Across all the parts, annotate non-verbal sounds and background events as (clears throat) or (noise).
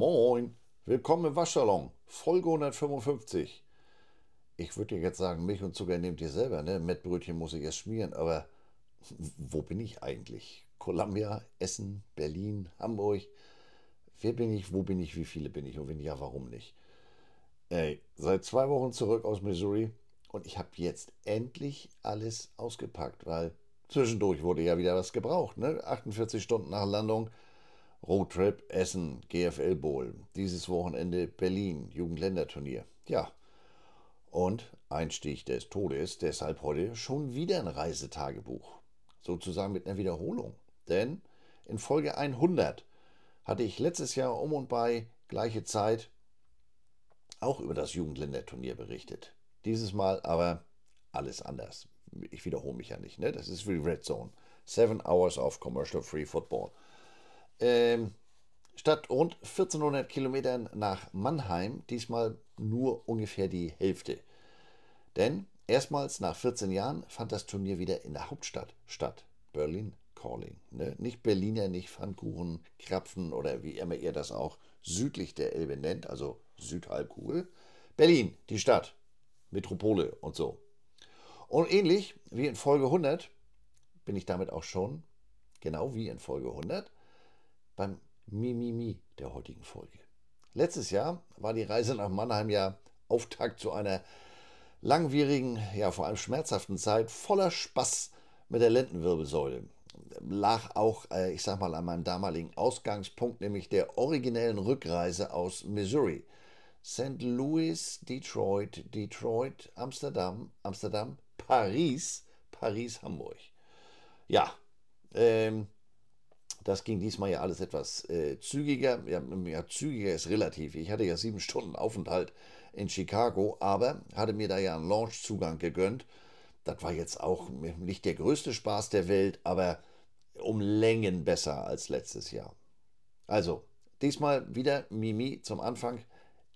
Moin, willkommen im Waschsalon, Folge 155. Ich würde dir jetzt sagen, Milch und Zucker nehmt ihr selber, ne? Mettbrötchen muss ich erst schmieren, aber wo bin ich eigentlich? Columbia, Essen, Berlin, Hamburg. Wer bin ich, wo bin ich, wie viele bin ich und wenn ja, warum nicht? Ey, seit zwei Wochen zurück aus Missouri und ich habe jetzt endlich alles ausgepackt, weil zwischendurch wurde ja wieder was gebraucht, ne? 48 Stunden nach Landung Roadtrip Essen, GFL Bowl. Dieses Wochenende Berlin, Jugendländerturnier. Ja. Und Einstieg des Todes, deshalb heute schon wieder ein Reisetagebuch. Sozusagen mit einer Wiederholung. Denn in Folge 100 hatte ich letztes Jahr um und bei gleiche Zeit auch über das Jugendländerturnier berichtet. Dieses Mal aber alles anders. Ich wiederhole mich ja nicht, ne? Das ist wie Red Zone. Seven Hours of Commercial Free Football. Ähm, statt rund 1400 Kilometern nach Mannheim diesmal nur ungefähr die Hälfte. Denn erstmals nach 14 Jahren fand das Turnier wieder in der Hauptstadt statt. Berlin Calling. Ne? Nicht Berliner, nicht Pfannkuchen, Krapfen oder wie immer ihr das auch südlich der Elbe nennt, also Südhalbkugel. Berlin, die Stadt, Metropole und so. Und ähnlich wie in Folge 100 bin ich damit auch schon, genau wie in Folge 100, beim Mimimi der heutigen Folge. Letztes Jahr war die Reise nach Mannheim ja Auftakt zu einer langwierigen, ja vor allem schmerzhaften Zeit voller Spaß mit der Lendenwirbelsäule. Lag auch, äh, ich sag mal, an meinem damaligen Ausgangspunkt, nämlich der originellen Rückreise aus Missouri. St. Louis, Detroit, Detroit, Amsterdam, Amsterdam, Paris, Paris, Hamburg. Ja, ähm, das ging diesmal ja alles etwas äh, zügiger. Ja, ja, zügiger ist relativ. Ich hatte ja sieben Stunden Aufenthalt in Chicago, aber hatte mir da ja einen Launchzugang gegönnt. Das war jetzt auch nicht der größte Spaß der Welt, aber um Längen besser als letztes Jahr. Also, diesmal wieder Mimi zum Anfang.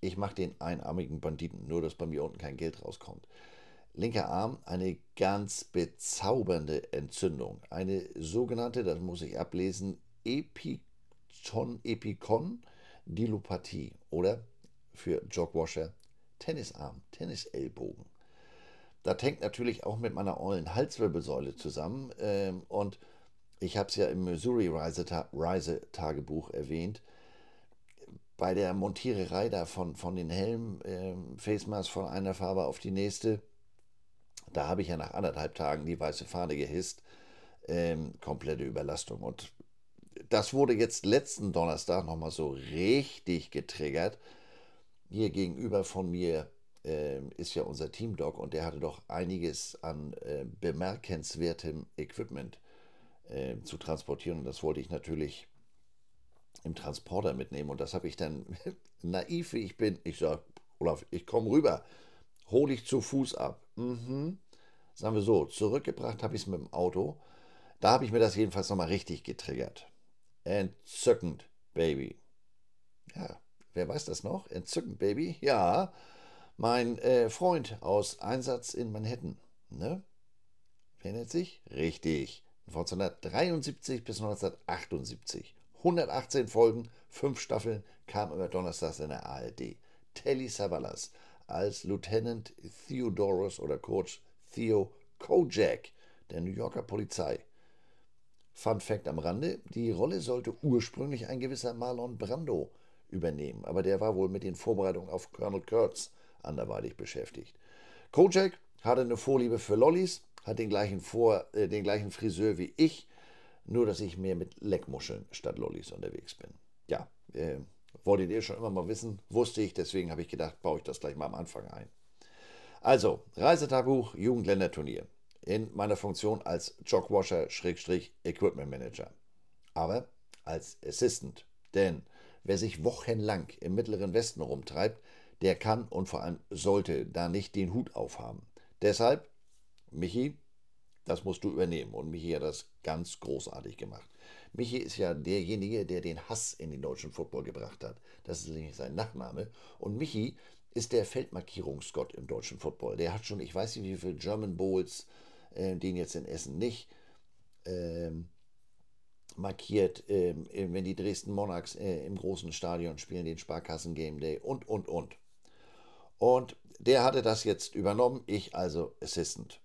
Ich mache den einarmigen Banditen, nur dass bei mir unten kein Geld rauskommt. Linker Arm eine ganz bezaubernde Entzündung. Eine sogenannte, das muss ich ablesen, Epikon, Epikon Dilopathie oder für Jogwasher Tennisarm, Tennisellbogen. Das hängt natürlich auch mit meiner ollen Halswirbelsäule zusammen ähm, und ich habe es ja im Missouri Reisetagebuch erwähnt. Bei der Montiererei da von, von den Helmen, ähm, Face Mask von einer Farbe auf die nächste, da habe ich ja nach anderthalb Tagen die weiße Fahne gehisst. Ähm, komplette Überlastung. Und das wurde jetzt letzten Donnerstag nochmal so richtig getriggert. Hier gegenüber von mir äh, ist ja unser Teamdog und der hatte doch einiges an äh, bemerkenswertem Equipment äh, zu transportieren. Und das wollte ich natürlich im Transporter mitnehmen. Und das habe ich dann, (laughs) naiv wie ich bin, ich sage, Olaf, ich komme rüber, hole ich zu Fuß ab. Mhm. Sagen wir so, zurückgebracht habe ich es mit dem Auto. Da habe ich mir das jedenfalls nochmal richtig getriggert. Entzückend, Baby. Ja, wer weiß das noch? Entzückend, Baby. Ja, mein äh, Freund aus Einsatz in Manhattan. Ne? Erinnert sich? Richtig. Von 1973 bis 1978. 118 Folgen, 5 Staffeln, kam immer donnerstags in der ARD. Telly Savalas als Lieutenant Theodorus oder Coach Theo Kojak der New Yorker Polizei. Fun Fact am Rande: Die Rolle sollte ursprünglich ein gewisser Marlon Brando übernehmen, aber der war wohl mit den Vorbereitungen auf Colonel Kurtz anderweitig beschäftigt. Kojak hatte eine Vorliebe für Lollis, hat den gleichen, Vor, äh, den gleichen Friseur wie ich, nur dass ich mehr mit Leckmuscheln statt Lollis unterwegs bin. Ja, äh, wolltet ihr schon immer mal wissen, wusste ich, deswegen habe ich gedacht, baue ich das gleich mal am Anfang ein. Also, Reisetagebuch, Jugendländerturnier in meiner Funktion als Jogwasher-Equipment Manager. Aber als Assistant. Denn wer sich wochenlang im Mittleren Westen rumtreibt, der kann und vor allem sollte da nicht den Hut aufhaben. Deshalb, Michi, das musst du übernehmen. Und Michi hat das ganz großartig gemacht. Michi ist ja derjenige, der den Hass in den deutschen Football gebracht hat. Das ist nämlich sein Nachname. Und Michi ist der Feldmarkierungsgott im deutschen Football. Der hat schon, ich weiß nicht wie viele German Bowls, äh, den jetzt in Essen nicht. Ähm, markiert, ähm, wenn die Dresden Monarchs äh, im großen Stadion spielen, den Sparkassen Game Day und, und, und. Und der hatte das jetzt übernommen, ich also Assistant.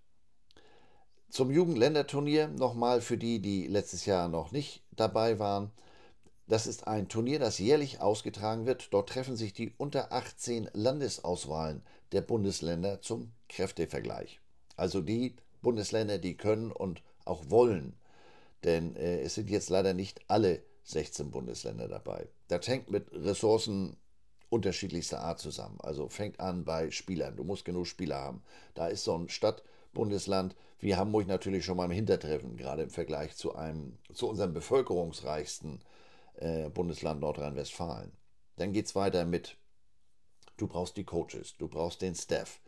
Zum Jugendländerturnier nochmal für die, die letztes Jahr noch nicht dabei waren. Das ist ein Turnier, das jährlich ausgetragen wird. Dort treffen sich die unter 18 Landesauswahlen der Bundesländer zum Kräftevergleich. Also die Bundesländer, die können und auch wollen. Denn äh, es sind jetzt leider nicht alle 16 Bundesländer dabei. Das hängt mit Ressourcen unterschiedlichster Art zusammen. Also fängt an bei Spielern. Du musst genug Spieler haben. Da ist so ein Stadtbundesland wie Hamburg natürlich schon mal im Hintertreffen, gerade im Vergleich zu einem, zu unserem bevölkerungsreichsten äh, Bundesland Nordrhein-Westfalen. Dann geht es weiter mit, du brauchst die Coaches, du brauchst den Staff.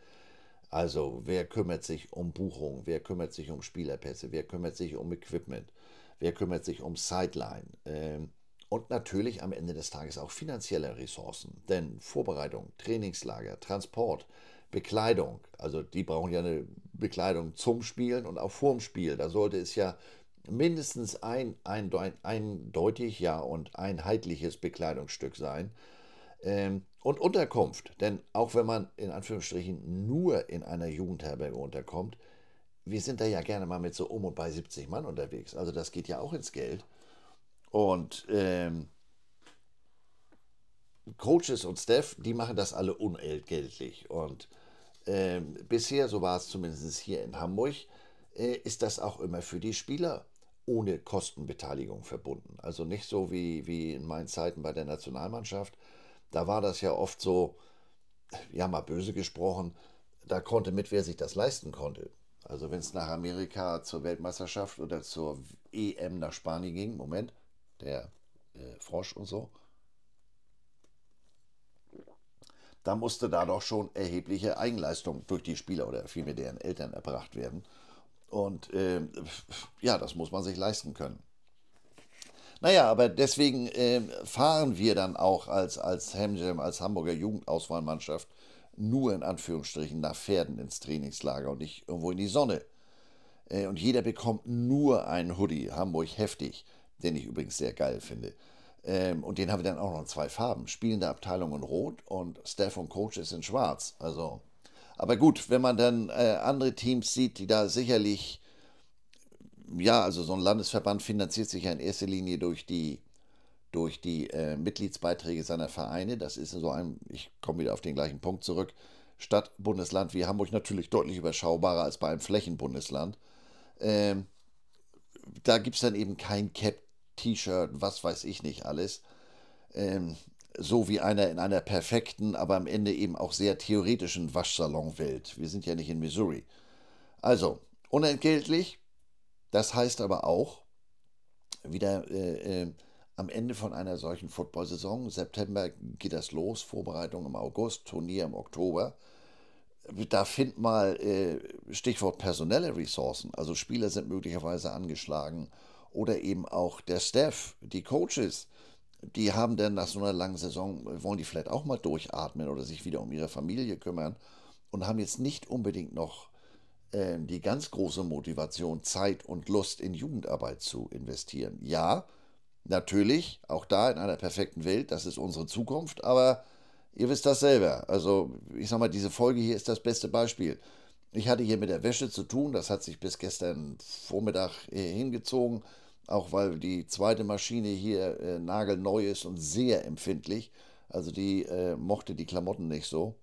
Also wer kümmert sich um Buchung, wer kümmert sich um Spielerpässe, wer kümmert sich um Equipment, wer kümmert sich um Sideline. Ähm, und natürlich am Ende des Tages auch finanzielle Ressourcen. Denn Vorbereitung, Trainingslager, Transport, Bekleidung, also die brauchen ja eine Bekleidung zum Spielen und auch vorm Spiel. Da sollte es ja mindestens ein, ein eindeutig ja und einheitliches Bekleidungsstück sein. Ähm, und Unterkunft, denn auch wenn man in Anführungsstrichen nur in einer Jugendherberge unterkommt, wir sind da ja gerne mal mit so um und bei 70 Mann unterwegs. Also das geht ja auch ins Geld. Und ähm, Coaches und Staff, die machen das alle unentgeltlich. Und ähm, bisher, so war es zumindest hier in Hamburg, äh, ist das auch immer für die Spieler ohne Kostenbeteiligung verbunden. Also nicht so wie, wie in meinen Zeiten bei der Nationalmannschaft. Da war das ja oft so, ja mal böse gesprochen, da konnte mit, wer sich das leisten konnte. Also wenn es nach Amerika zur Weltmeisterschaft oder zur EM nach Spanien ging, Moment, der äh, Frosch und so, da musste da doch schon erhebliche Eigenleistung durch die Spieler oder vielmehr deren Eltern erbracht werden. Und äh, ja, das muss man sich leisten können. Naja, aber deswegen äh, fahren wir dann auch als, als Hemjam, als Hamburger Jugendauswahlmannschaft nur in Anführungsstrichen nach Pferden ins Trainingslager und nicht irgendwo in die Sonne. Äh, und jeder bekommt nur einen Hoodie, Hamburg heftig den ich übrigens sehr geil finde. Ähm, und den haben wir dann auch noch in zwei Farben. Spielende Abteilung in Rot und Staff und Coaches in Schwarz. Also, aber gut, wenn man dann äh, andere Teams sieht, die da sicherlich, ja, also so ein Landesverband finanziert sich ja in erster Linie durch die, durch die äh, Mitgliedsbeiträge seiner Vereine. Das ist so ein, ich komme wieder auf den gleichen Punkt zurück. Stadt, Bundesland wie Hamburg natürlich deutlich überschaubarer als bei einem Flächenbundesland. Ähm, da gibt es dann eben kein Cap T-Shirt, was weiß ich nicht alles. Ähm, so wie einer in einer perfekten, aber am Ende eben auch sehr theoretischen Waschsalonwelt. Wir sind ja nicht in Missouri. Also, unentgeltlich, das heißt aber auch, wieder äh, äh, am Ende von einer solchen Football-Saison, September geht das los, Vorbereitung im August, Turnier im Oktober. Da find mal äh, Stichwort personelle Ressourcen. Also Spieler sind möglicherweise angeschlagen oder eben auch der Staff, die Coaches, die haben dann nach so einer langen Saison, wollen die vielleicht auch mal durchatmen oder sich wieder um ihre Familie kümmern und haben jetzt nicht unbedingt noch äh, die ganz große Motivation, Zeit und Lust in Jugendarbeit zu investieren. Ja, natürlich, auch da in einer perfekten Welt, das ist unsere Zukunft, aber ihr wisst das selber. Also, ich sag mal, diese Folge hier ist das beste Beispiel. Ich hatte hier mit der Wäsche zu tun, das hat sich bis gestern Vormittag äh, hingezogen auch weil die zweite Maschine hier äh, nagelneu ist und sehr empfindlich. Also die äh, mochte die Klamotten nicht so.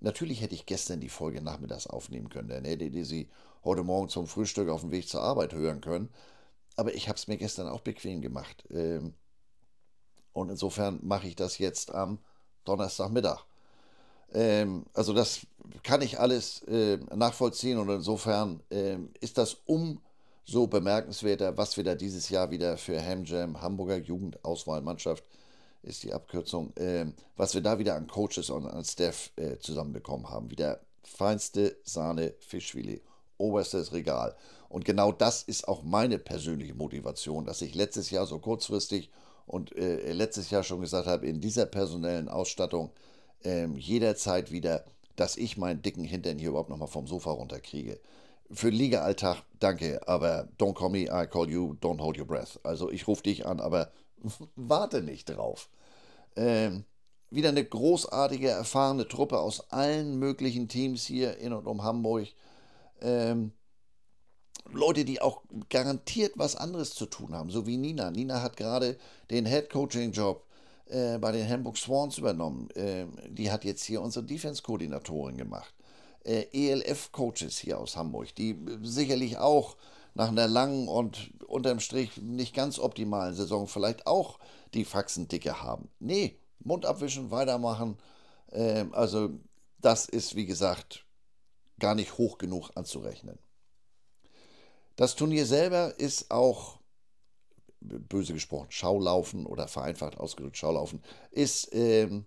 Natürlich hätte ich gestern die Folge nachmittags aufnehmen können, dann hätte ihr sie heute Morgen zum Frühstück auf dem Weg zur Arbeit hören können. Aber ich habe es mir gestern auch bequem gemacht. Ähm, und insofern mache ich das jetzt am Donnerstagmittag. Ähm, also das kann ich alles äh, nachvollziehen und insofern ähm, ist das um so bemerkenswerter, was wir da dieses Jahr wieder für Hamjam, Hamburger Jugendauswahlmannschaft, ist die Abkürzung, äh, was wir da wieder an Coaches und an Staff äh, zusammenbekommen haben. Wieder feinste Sahne Fischfilet, oberstes Regal. Und genau das ist auch meine persönliche Motivation, dass ich letztes Jahr so kurzfristig und äh, letztes Jahr schon gesagt habe, in dieser personellen Ausstattung ähm, jederzeit wieder, dass ich meinen dicken Hintern hier überhaupt nochmal vom Sofa runterkriege. Für den Liga-Alltag, danke, aber don't call me, I call you, don't hold your breath. Also ich rufe dich an, aber (laughs) warte nicht drauf. Ähm, wieder eine großartige, erfahrene Truppe aus allen möglichen Teams hier in und um Hamburg. Ähm, Leute, die auch garantiert was anderes zu tun haben, so wie Nina. Nina hat gerade den Head Coaching Job äh, bei den Hamburg Swans übernommen. Äh, die hat jetzt hier unsere Defense-Koordinatorin gemacht. Äh, ELF-Coaches hier aus Hamburg, die sicherlich auch nach einer langen und unterm Strich nicht ganz optimalen Saison vielleicht auch die Faxen dicke haben. Nee, Mund abwischen, weitermachen. Ähm, also das ist, wie gesagt, gar nicht hoch genug anzurechnen. Das Turnier selber ist auch, böse gesprochen, Schaulaufen oder vereinfacht ausgedrückt Schaulaufen, ist ähm,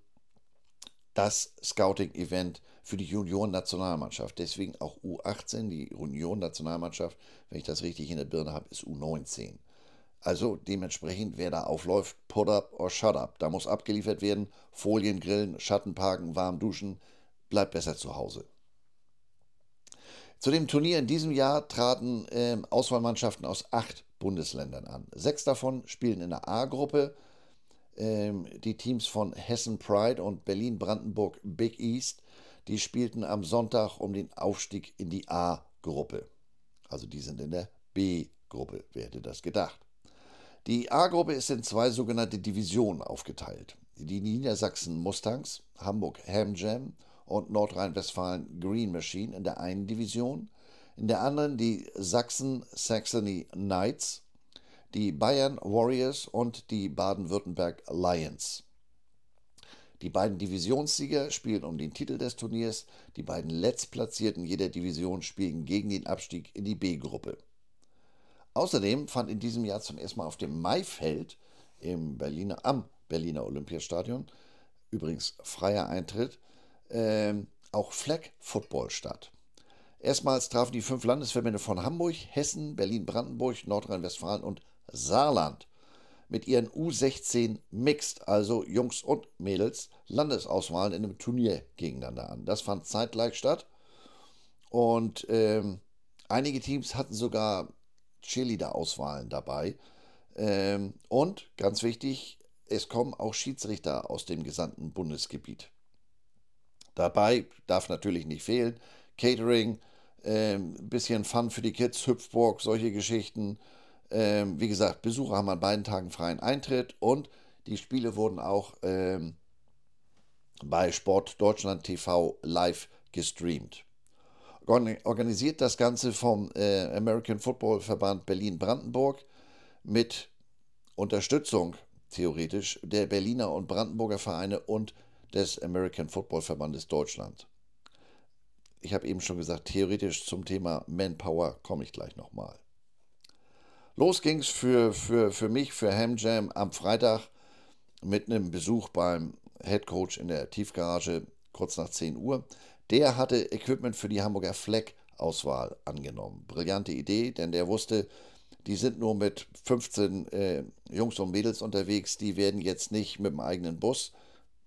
das Scouting-Event für die Junioren-Nationalmannschaft. Deswegen auch U18, die Junioren-Nationalmannschaft, wenn ich das richtig in der Birne habe, ist U19. Also dementsprechend, wer da aufläuft, put up or shut up. Da muss abgeliefert werden, Folien grillen, Schatten parken, warm duschen, bleibt besser zu Hause. Zu dem Turnier in diesem Jahr traten äh, Auswahlmannschaften aus acht Bundesländern an. Sechs davon spielen in der A-Gruppe. Ähm, die Teams von Hessen Pride und Berlin-Brandenburg Big East, die spielten am Sonntag um den Aufstieg in die A-Gruppe. Also die sind in der B-Gruppe, wer hätte das gedacht. Die A-Gruppe ist in zwei sogenannte Divisionen aufgeteilt. Die Niedersachsen Mustangs, Hamburg Ham Jam und Nordrhein-Westfalen Green Machine in der einen Division, in der anderen die Sachsen Saxony Knights, die Bayern Warriors und die Baden-Württemberg Lions. Die beiden Divisionssieger spielen um den Titel des Turniers, die beiden Letztplatzierten jeder Division spielen gegen den Abstieg in die B-Gruppe. Außerdem fand in diesem Jahr zum ersten Mal auf dem Maifeld im Berliner, am Berliner Olympiastadion, übrigens freier Eintritt, äh, auch Flag Football statt. Erstmals trafen die fünf Landesverbände von Hamburg, Hessen, Berlin-Brandenburg, Nordrhein-Westfalen und Saarland mit ihren U16 Mixed, also Jungs und Mädels, Landesauswahlen in einem Turnier gegeneinander an. Das fand zeitgleich statt und ähm, einige Teams hatten sogar Cheerleader-Auswahlen dabei. Ähm, und ganz wichtig, es kommen auch Schiedsrichter aus dem gesamten Bundesgebiet. Dabei darf natürlich nicht fehlen Catering, ein ähm, bisschen Fun für die Kids, Hüpfburg, solche Geschichten. Ähm, wie gesagt, Besucher haben an beiden Tagen freien Eintritt und die Spiele wurden auch ähm, bei Sport Deutschland TV live gestreamt. Organisiert das Ganze vom äh, American Football Verband Berlin-Brandenburg mit Unterstützung theoretisch der Berliner und Brandenburger Vereine und des American Football Verbandes Deutschland. Ich habe eben schon gesagt, theoretisch zum Thema Manpower komme ich gleich nochmal. Los ging es für, für, für mich, für Hamjam am Freitag mit einem Besuch beim Head Coach in der Tiefgarage kurz nach 10 Uhr. Der hatte Equipment für die Hamburger Fleck-Auswahl angenommen. Brillante Idee, denn der wusste, die sind nur mit 15 äh, Jungs und Mädels unterwegs, die werden jetzt nicht mit dem eigenen Bus,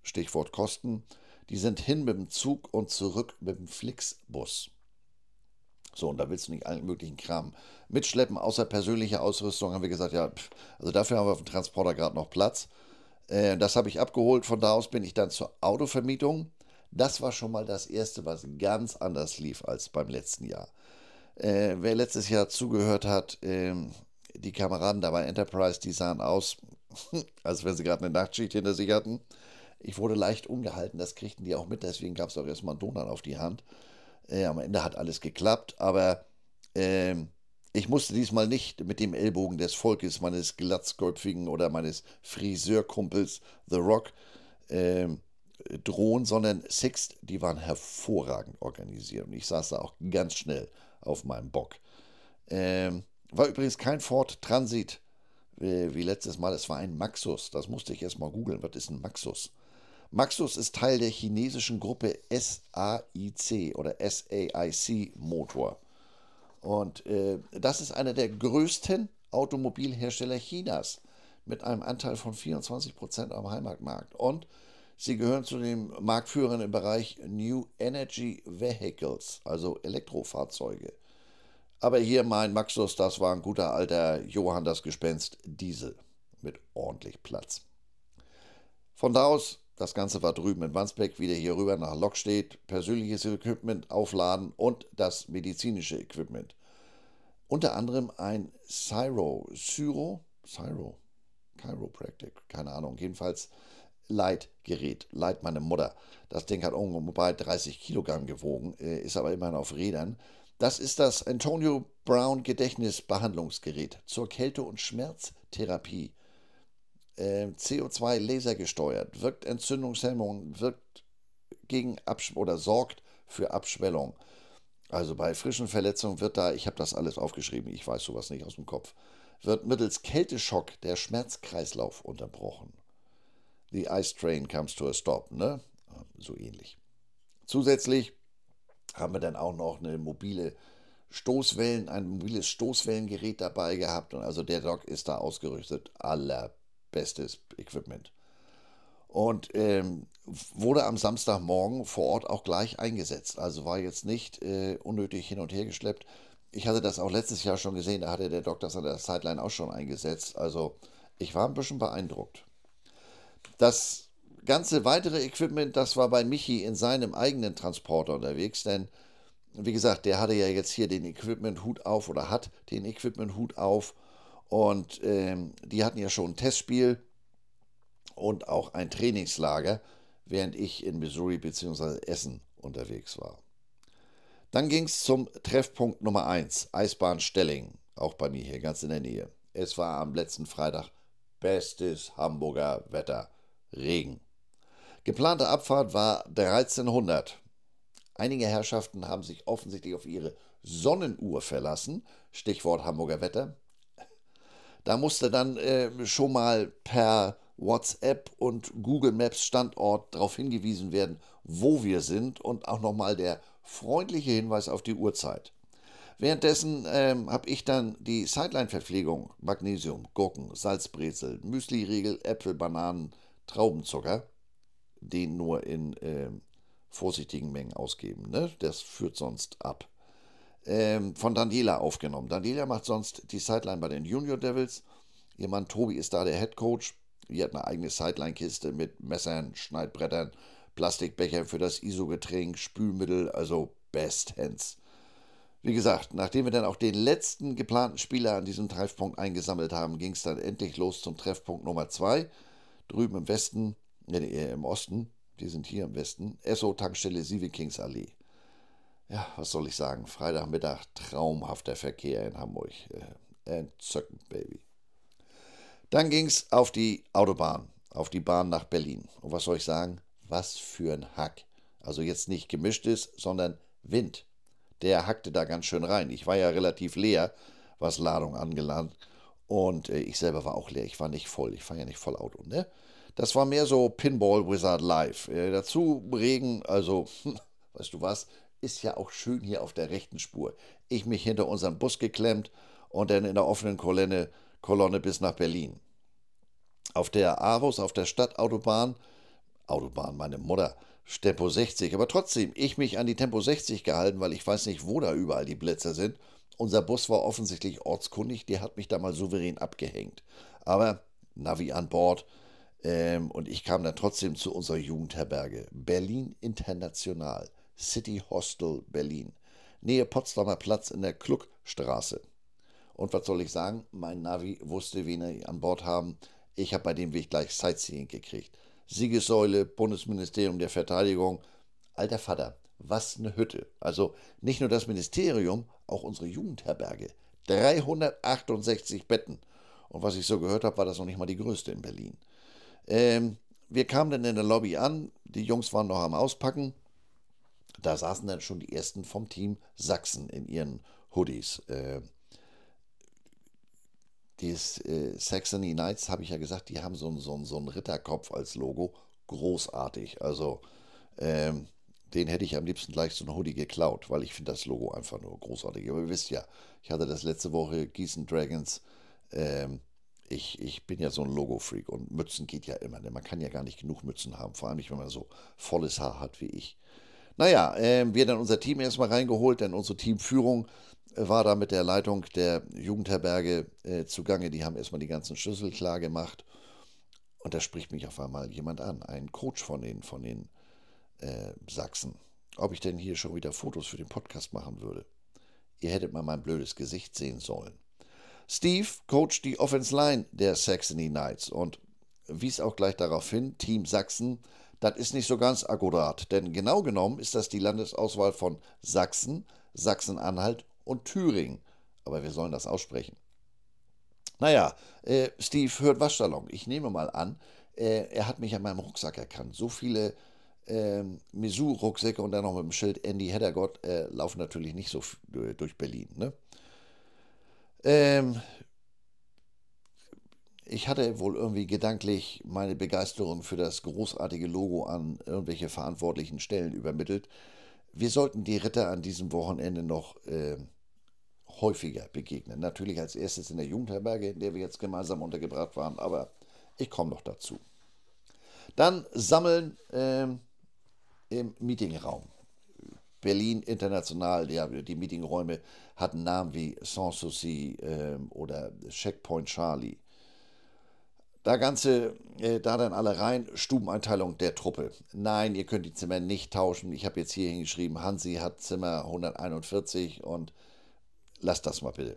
Stichwort Kosten, die sind hin mit dem Zug und zurück mit dem Flixbus. So, und da willst du nicht allen möglichen Kram mitschleppen, außer persönliche Ausrüstung, haben wir gesagt, ja, pff, also dafür haben wir auf dem Transporter gerade noch Platz. Äh, das habe ich abgeholt, von da aus bin ich dann zur Autovermietung das war schon mal das Erste, was ganz anders lief als beim letzten Jahr. Äh, wer letztes Jahr zugehört hat, äh, die Kameraden da bei Enterprise, die sahen aus, (laughs) als wenn sie gerade eine Nachtschicht hinter sich hatten. Ich wurde leicht ungehalten, das kriegten die auch mit, deswegen gab es auch erstmal einen Donut auf die Hand. Äh, am Ende hat alles geklappt, aber ähm, ich musste diesmal nicht mit dem Ellbogen des Volkes, meines glatzköpfigen oder meines Friseurkumpels The Rock, ähm, drohen, sondern Sixt, die waren hervorragend organisiert. Und ich saß da auch ganz schnell auf meinem Bock. Ähm, war übrigens kein Ford Transit wie, wie letztes Mal, es war ein Maxus. Das musste ich erst mal googeln. Was ist ein Maxus? Maxus ist Teil der chinesischen Gruppe SAIC oder SAIC Motor. Und äh, das ist einer der größten Automobilhersteller Chinas mit einem Anteil von 24% am Heimatmarkt. Und Sie gehören zu den Marktführern im Bereich New Energy Vehicles, also Elektrofahrzeuge. Aber hier mein Maxus, das war ein guter alter Johann das Gespenst Diesel mit ordentlich Platz. Von da aus, das Ganze war drüben in Wandsbeck, wieder hier rüber nach Lok steht, persönliches Equipment aufladen und das medizinische Equipment. Unter anderem ein Cyro, Syro, Cyro, Chiropractic, keine Ahnung, jedenfalls Leitgerät, Leit meine Mutter. Das Ding hat ungefähr 30 Kilogramm gewogen, äh, ist aber immerhin auf Rädern. Das ist das Antonio Brown Gedächtnisbehandlungsgerät zur Kälte- und Schmerztherapie. Äh, CO2 lasergesteuert, wirkt Entzündungshemmung, wirkt gegen Absch oder sorgt für Abschwellung. Also bei frischen Verletzungen wird da, ich habe das alles aufgeschrieben, ich weiß sowas nicht aus dem Kopf, wird mittels Kälteschock der Schmerzkreislauf unterbrochen. The ice train comes to a stop, ne? So ähnlich. Zusätzlich haben wir dann auch noch eine mobile Stoßwellen, ein mobiles Stoßwellengerät dabei gehabt und also der Dock ist da ausgerüstet. Allerbestes Equipment. Und ähm, wurde am Samstagmorgen vor Ort auch gleich eingesetzt. Also war jetzt nicht äh, unnötig hin und her geschleppt. Ich hatte das auch letztes Jahr schon gesehen, da hatte der an der Sideline auch schon eingesetzt. Also ich war ein bisschen beeindruckt. Das ganze weitere Equipment, das war bei Michi in seinem eigenen Transporter unterwegs, denn wie gesagt, der hatte ja jetzt hier den Equipment-Hut auf oder hat den Equipment-Hut auf und ähm, die hatten ja schon ein Testspiel und auch ein Trainingslager, während ich in Missouri bzw. Essen unterwegs war. Dann ging es zum Treffpunkt Nummer 1, Eisbahn Stelling, auch bei mir hier ganz in der Nähe. Es war am letzten Freitag bestes Hamburger Wetter, Regen. Geplante Abfahrt war 1300. Einige Herrschaften haben sich offensichtlich auf ihre Sonnenuhr verlassen, Stichwort Hamburger Wetter. Da musste dann äh, schon mal per WhatsApp und Google Maps Standort darauf hingewiesen werden, wo wir sind und auch nochmal der freundliche Hinweis auf die Uhrzeit. Währenddessen ähm, habe ich dann die Sideline-Verpflegung, Magnesium, Gurken, Salzbrezel, Müsli-Riegel, Äpfel, Bananen, Traubenzucker den nur in äh, vorsichtigen Mengen ausgeben. Ne? Das führt sonst ab. Ähm, von Daniela aufgenommen. Daniela macht sonst die Sideline bei den Junior Devils. Ihr Mann Tobi ist da der Head Coach. Die hat eine eigene Sideline-Kiste mit Messern, Schneidbrettern, Plastikbechern für das ISO-Getränk, Spülmittel, also Best Hands. Wie gesagt, nachdem wir dann auch den letzten geplanten Spieler an diesem Treffpunkt eingesammelt haben, ging es dann endlich los zum Treffpunkt Nummer 2. Drüben im Westen nee, im Osten, die sind hier im Westen, Esso-Tankstelle Sievekingsallee. Ja, was soll ich sagen? Freitagmittag traumhafter Verkehr in Hamburg. Äh, entzückend, Baby. Dann ging es auf die Autobahn, auf die Bahn nach Berlin. Und was soll ich sagen? Was für ein Hack. Also jetzt nicht gemischtes, sondern Wind. Der hackte da ganz schön rein. Ich war ja relativ leer, was Ladung angelangt. Und äh, ich selber war auch leer. Ich war nicht voll. Ich fahre ja nicht voll Auto, ne? Das war mehr so Pinball Wizard Live. Äh, dazu Regen, also, (laughs) weißt du was, ist ja auch schön hier auf der rechten Spur. Ich mich hinter unseren Bus geklemmt und dann in der offenen Kolonne, Kolonne bis nach Berlin. Auf der Avus, auf der Stadtautobahn, Autobahn, meine Mutter, Tempo 60, aber trotzdem, ich mich an die Tempo 60 gehalten, weil ich weiß nicht, wo da überall die Blitzer sind. Unser Bus war offensichtlich ortskundig, der hat mich da mal souverän abgehängt. Aber Navi an Bord, ähm, und ich kam dann trotzdem zu unserer Jugendherberge. Berlin International, City Hostel Berlin. Nähe Potsdamer Platz in der Kluckstraße. Und was soll ich sagen? Mein Navi wusste, wen er an Bord haben. Ich habe bei dem Weg gleich Sightseeing gekriegt. Siegessäule, Bundesministerium der Verteidigung. Alter Vater, was eine Hütte. Also nicht nur das Ministerium, auch unsere Jugendherberge. 368 Betten. Und was ich so gehört habe, war das noch nicht mal die größte in Berlin. Ähm, wir kamen dann in der Lobby an, die Jungs waren noch am Auspacken. Da saßen dann schon die ersten vom Team Sachsen in ihren Hoodies. Äh, die äh, Saxony Knights, habe ich ja gesagt, die haben so, so, so einen Ritterkopf als Logo. Großartig. Also, ähm, den hätte ich am liebsten gleich so ein Hoodie geklaut, weil ich finde das Logo einfach nur großartig. Aber ihr wisst ja, ich hatte das letzte Woche Gießen Dragons. Ähm, ich, ich bin ja so ein Logo-Freak und Mützen geht ja immer. Ne? Man kann ja gar nicht genug Mützen haben, vor allem nicht, wenn man so volles Haar hat wie ich. Naja, äh, wir dann unser Team erstmal reingeholt, dann unsere Teamführung war da mit der Leitung der Jugendherberge äh, zugange. Die haben erstmal die ganzen Schlüssel klar gemacht. Und da spricht mich auf einmal jemand an, ein Coach von den, von den äh, Sachsen, ob ich denn hier schon wieder Fotos für den Podcast machen würde. Ihr hättet mal mein blödes Gesicht sehen sollen. Steve coacht die Offense Line der Saxony Knights und wies auch gleich darauf hin, Team Sachsen, das ist nicht so ganz akkurat, denn genau genommen ist das die Landesauswahl von Sachsen, Sachsen-Anhalt und Thüringen. Aber wir sollen das aussprechen. Naja, äh, Steve hört Waschsalon. Ich nehme mal an, äh, er hat mich an meinem Rucksack erkannt. So viele äh, Misu-Rucksäcke und dann noch mit dem Schild Andy Heddergott äh, laufen natürlich nicht so durch Berlin. Ne? Ähm, ich hatte wohl irgendwie gedanklich meine Begeisterung für das großartige Logo an irgendwelche verantwortlichen Stellen übermittelt. Wir sollten die Ritter an diesem Wochenende noch äh, häufiger begegnen. Natürlich als erstes in der Jugendherberge, in der wir jetzt gemeinsam untergebracht waren, aber ich komme noch dazu. Dann sammeln äh, im Meetingraum. Berlin International, ja, die Meetingräume hatten Namen wie Sanssouci äh, oder Checkpoint Charlie. Da Ganze, äh, da dann alle rein, Stubeneinteilung der Truppe. Nein, ihr könnt die Zimmer nicht tauschen. Ich habe jetzt hier hingeschrieben, Hansi hat Zimmer 141 und lasst das mal bitte.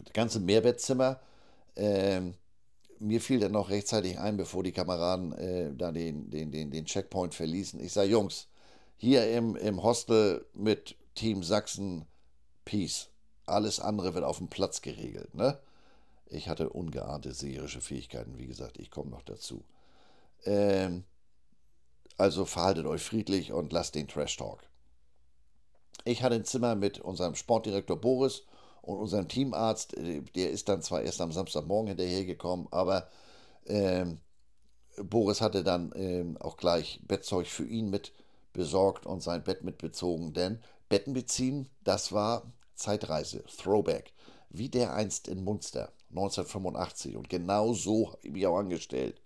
Das ganze Mehrbettzimmer, äh, mir fiel dann noch rechtzeitig ein, bevor die Kameraden äh, da den, den, den, den Checkpoint verließen. Ich sage, Jungs, hier im, im Hostel mit Team Sachsen, Peace. Alles andere wird auf dem Platz geregelt, ne? Ich hatte ungeahnte seherische Fähigkeiten, wie gesagt, ich komme noch dazu. Ähm, also verhaltet euch friedlich und lasst den Trash Talk. Ich hatte ein Zimmer mit unserem Sportdirektor Boris und unserem Teamarzt. Der ist dann zwar erst am Samstagmorgen hinterhergekommen, aber ähm, Boris hatte dann ähm, auch gleich Bettzeug für ihn mit besorgt und sein Bett mitbezogen, denn Betten beziehen, das war Zeitreise, Throwback, wie der einst in Munster. 1985. Und genau so habe ich mich auch angestellt.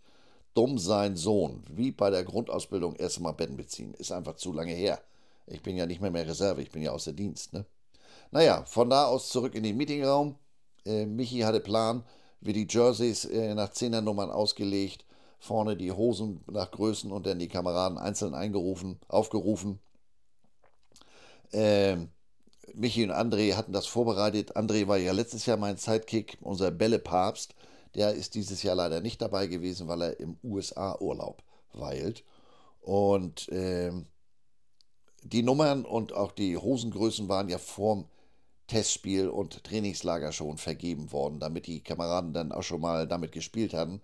Dumm sein Sohn, wie bei der Grundausbildung erst mal Betten beziehen, ist einfach zu lange her. Ich bin ja nicht mehr mehr Reserve, ich bin ja außer Dienst. Ne? Naja, von da aus zurück in den Meetingraum. Äh, Michi hatte Plan, wie die Jerseys äh, nach Zehnernummern ausgelegt, vorne die Hosen nach Größen und dann die Kameraden einzeln eingerufen, aufgerufen. Ähm, Michi und André hatten das vorbereitet. André war ja letztes Jahr mein Sidekick, unser Bällepapst. Der ist dieses Jahr leider nicht dabei gewesen, weil er im USA-Urlaub weilt. Und äh, die Nummern und auch die Hosengrößen waren ja vorm Testspiel und Trainingslager schon vergeben worden, damit die Kameraden dann auch schon mal damit gespielt hatten.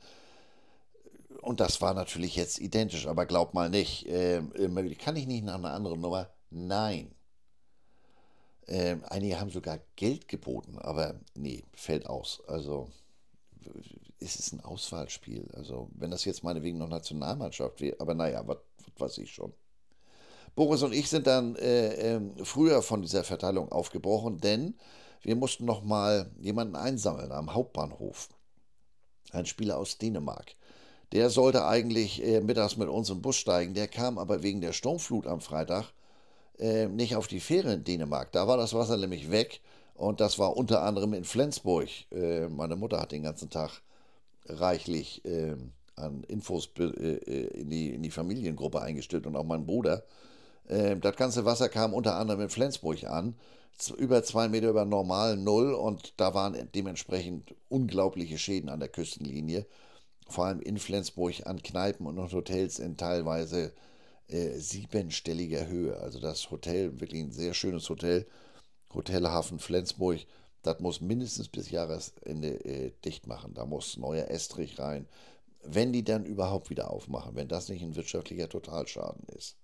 Und das war natürlich jetzt identisch, aber glaub mal nicht. Äh, kann ich nicht nach einer anderen Nummer? Nein. Ähm, einige haben sogar Geld geboten, aber nee, fällt aus. Also ist es ein Auswahlspiel. Also wenn das jetzt meinetwegen noch Nationalmannschaft wäre, aber naja, was weiß ich schon. Boris und ich sind dann äh, äh, früher von dieser Verteilung aufgebrochen, denn wir mussten noch mal jemanden einsammeln am Hauptbahnhof. Ein Spieler aus Dänemark. Der sollte eigentlich äh, mittags mit uns im Bus steigen, der kam aber wegen der Sturmflut am Freitag äh, nicht auf die Fähre in Dänemark. Da war das Wasser nämlich weg und das war unter anderem in Flensburg. Äh, meine Mutter hat den ganzen Tag reichlich äh, an Infos äh, äh, in, die, in die Familiengruppe eingestellt und auch mein Bruder. Ähm, das ganze Wasser kam unter anderem in Flensburg an, über zwei Meter über normal Null und da waren dementsprechend unglaubliche Schäden an der Küstenlinie. Vor allem in Flensburg an Kneipen und Hotels in teilweise äh, siebenstelliger Höhe. Also das Hotel, wirklich ein sehr schönes Hotel, Hotelhafen Flensburg, das muss mindestens bis Jahresende äh, dicht machen. Da muss neuer Estrich rein, wenn die dann überhaupt wieder aufmachen, wenn das nicht ein wirtschaftlicher Totalschaden ist.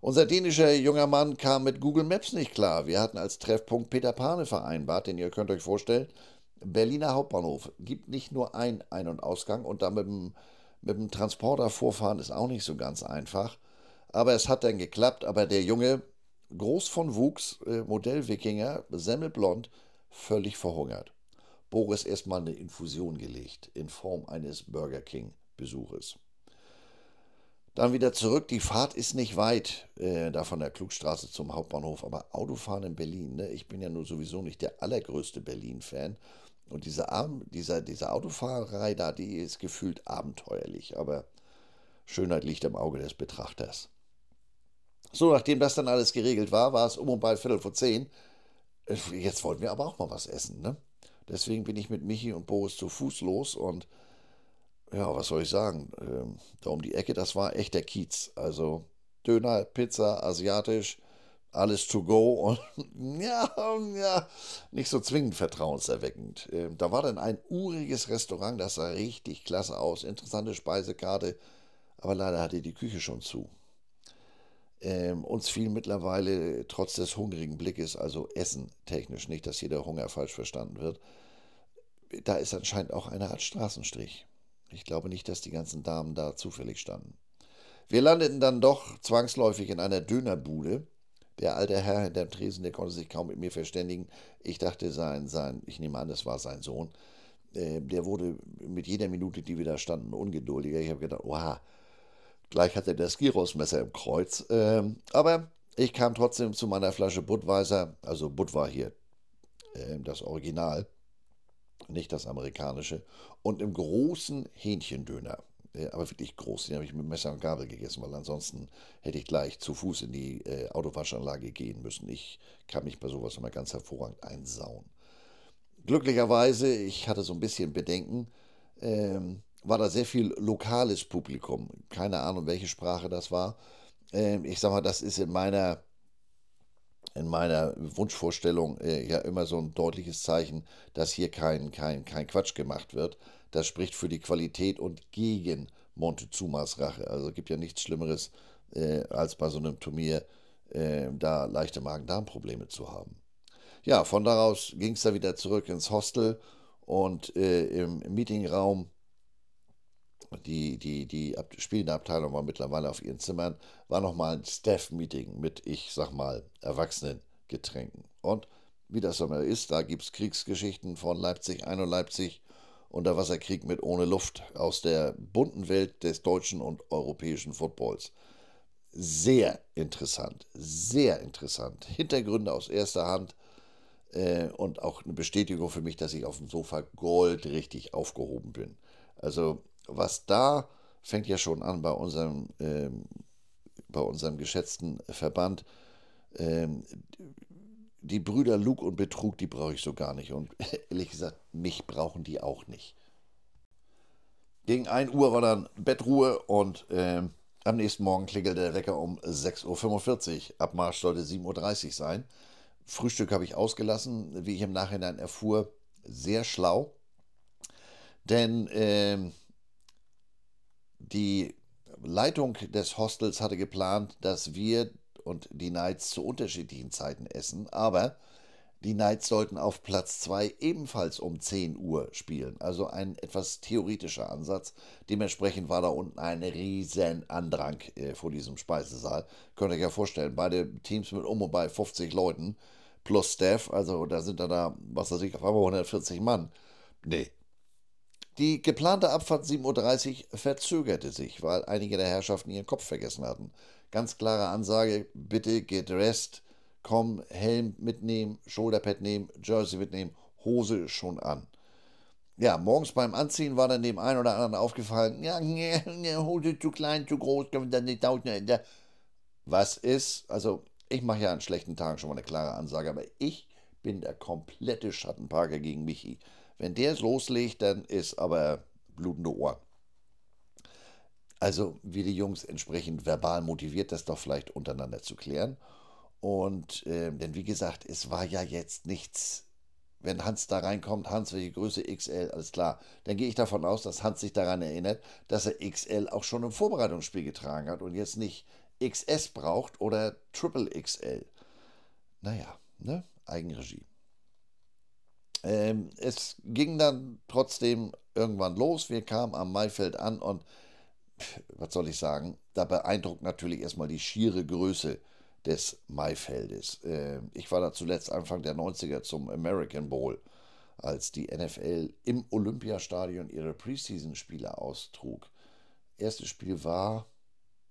Unser dänischer junger Mann kam mit Google Maps nicht klar. Wir hatten als Treffpunkt Peter Pane vereinbart, denn ihr könnt euch vorstellen, Berliner Hauptbahnhof gibt nicht nur ein Ein- und Ausgang und da mit dem, mit dem Transporter vorfahren ist auch nicht so ganz einfach. Aber es hat dann geklappt. Aber der Junge, groß von Wuchs, äh, Modell-Wikinger, semmelblond, völlig verhungert. Boris erstmal eine Infusion gelegt in Form eines Burger King-Besuches. Dann wieder zurück. Die Fahrt ist nicht weit, äh, da von der Klugstraße zum Hauptbahnhof. Aber Autofahren in Berlin, ne? ich bin ja nur sowieso nicht der allergrößte Berlin-Fan. Und diese, dieser, diese Autofahrerei da, die ist gefühlt abenteuerlich. Aber Schönheit liegt im Auge des Betrachters. So, nachdem das dann alles geregelt war, war es um und bei Viertel vor zehn. Äh, jetzt wollten wir aber auch mal was essen, ne? Deswegen bin ich mit Michi und Boris zu Fuß los und ja, was soll ich sagen? Ähm, da um die Ecke, das war echt der Kiez. Also Döner, Pizza, asiatisch, alles to go und (laughs) ja, ja, nicht so zwingend vertrauenserweckend. Ähm, da war dann ein uriges Restaurant, das sah richtig klasse aus, interessante Speisekarte, aber leider hatte die Küche schon zu. Ähm, uns fiel mittlerweile trotz des hungrigen Blickes, also Essen technisch, nicht, dass jeder Hunger falsch verstanden wird, da ist anscheinend auch eine Art Straßenstrich. Ich glaube nicht, dass die ganzen Damen da zufällig standen. Wir landeten dann doch zwangsläufig in einer Dönerbude. Der alte Herr hinter dem Tresen, der konnte sich kaum mit mir verständigen. Ich dachte, sein, sein, ich nehme an, das war sein Sohn. Äh, der wurde mit jeder Minute, die wir da standen, ungeduldiger. Ich habe gedacht, oha, gleich hat er das Girosmesser im Kreuz. Ähm, aber ich kam trotzdem zu meiner Flasche Budweiser, also Budweiser hier, äh, das Original nicht das amerikanische, und im großen Hähnchendöner. Aber wirklich groß, den habe ich mit Messer und Gabel gegessen, weil ansonsten hätte ich gleich zu Fuß in die äh, Autowaschanlage gehen müssen. Ich kann mich bei sowas immer ganz hervorragend einsauen. Glücklicherweise, ich hatte so ein bisschen Bedenken, ähm, war da sehr viel lokales Publikum. Keine Ahnung, welche Sprache das war. Ähm, ich sag mal, das ist in meiner in meiner Wunschvorstellung äh, ja immer so ein deutliches Zeichen, dass hier kein, kein, kein Quatsch gemacht wird. Das spricht für die Qualität und gegen Montezumas Rache. Also es gibt ja nichts Schlimmeres, äh, als bei so einem Turnier äh, da leichte Magen-Darm-Probleme zu haben. Ja, von daraus ging es dann wieder zurück ins Hostel und äh, im Meetingraum die, die, die spielende Abteilung war mittlerweile auf ihren Zimmern, war nochmal ein Staff-Meeting mit, ich sag mal, Erwachsenengetränken. Und wie das immer ist, da gibt es Kriegsgeschichten von Leipzig, ein und Leipzig, Unterwasserkrieg mit ohne Luft aus der bunten Welt des deutschen und europäischen Footballs. Sehr interessant, sehr interessant. Hintergründe aus erster Hand äh, und auch eine Bestätigung für mich, dass ich auf dem Sofa goldrichtig aufgehoben bin. Also was da fängt ja schon an bei unserem, ähm, bei unserem geschätzten Verband. Ähm, die Brüder Lug und Betrug, die brauche ich so gar nicht. Und (laughs) ehrlich gesagt, mich brauchen die auch nicht. Gegen 1 Uhr war dann Bettruhe und ähm, am nächsten Morgen klingelte der Wecker um 6.45 Uhr. Abmarsch sollte 7.30 Uhr sein. Frühstück habe ich ausgelassen, wie ich im Nachhinein erfuhr, sehr schlau. Denn ähm, die Leitung des Hostels hatte geplant, dass wir und die Knights zu unterschiedlichen Zeiten essen, aber die Knights sollten auf Platz 2 ebenfalls um 10 Uhr spielen. Also ein etwas theoretischer Ansatz. Dementsprechend war da unten ein riesen Andrang äh, vor diesem Speisesaal. Könnt ihr euch ja vorstellen, beide Teams mit um und bei 50 Leuten plus Staff, also da sind da, was weiß ich, auf einmal 140 Mann. Nee, die geplante Abfahrt 7.30 Uhr verzögerte sich, weil einige der Herrschaften ihren Kopf vergessen hatten. Ganz klare Ansage, bitte get rest, komm, Helm mitnehmen, Shoulderpad nehmen, Jersey mitnehmen, Hose schon an. Ja, morgens beim Anziehen war dann dem einen oder anderen aufgefallen, (laughs) ja, Hose zu klein, zu groß, können dann nicht tauschen. Was ist, also ich mache ja an schlechten Tagen schon mal eine klare Ansage, aber ich bin der komplette Schattenparker gegen Michi. Wenn der es loslegt, dann ist aber blutende Ohren. Also, wie die Jungs entsprechend verbal motiviert, das doch vielleicht untereinander zu klären. Und, äh, denn wie gesagt, es war ja jetzt nichts. Wenn Hans da reinkommt, Hans, welche Größe XL, alles klar. Dann gehe ich davon aus, dass Hans sich daran erinnert, dass er XL auch schon im Vorbereitungsspiel getragen hat und jetzt nicht XS braucht oder Triple XL. Naja, ne? Eigenregie. Ähm, es ging dann trotzdem irgendwann los. Wir kamen am Maifeld an und was soll ich sagen, da beeindruckt natürlich erstmal die schiere Größe des Maifeldes. Äh, ich war da zuletzt Anfang der 90er zum American Bowl, als die NFL im Olympiastadion ihre Preseason-Spiele austrug. Erstes Spiel war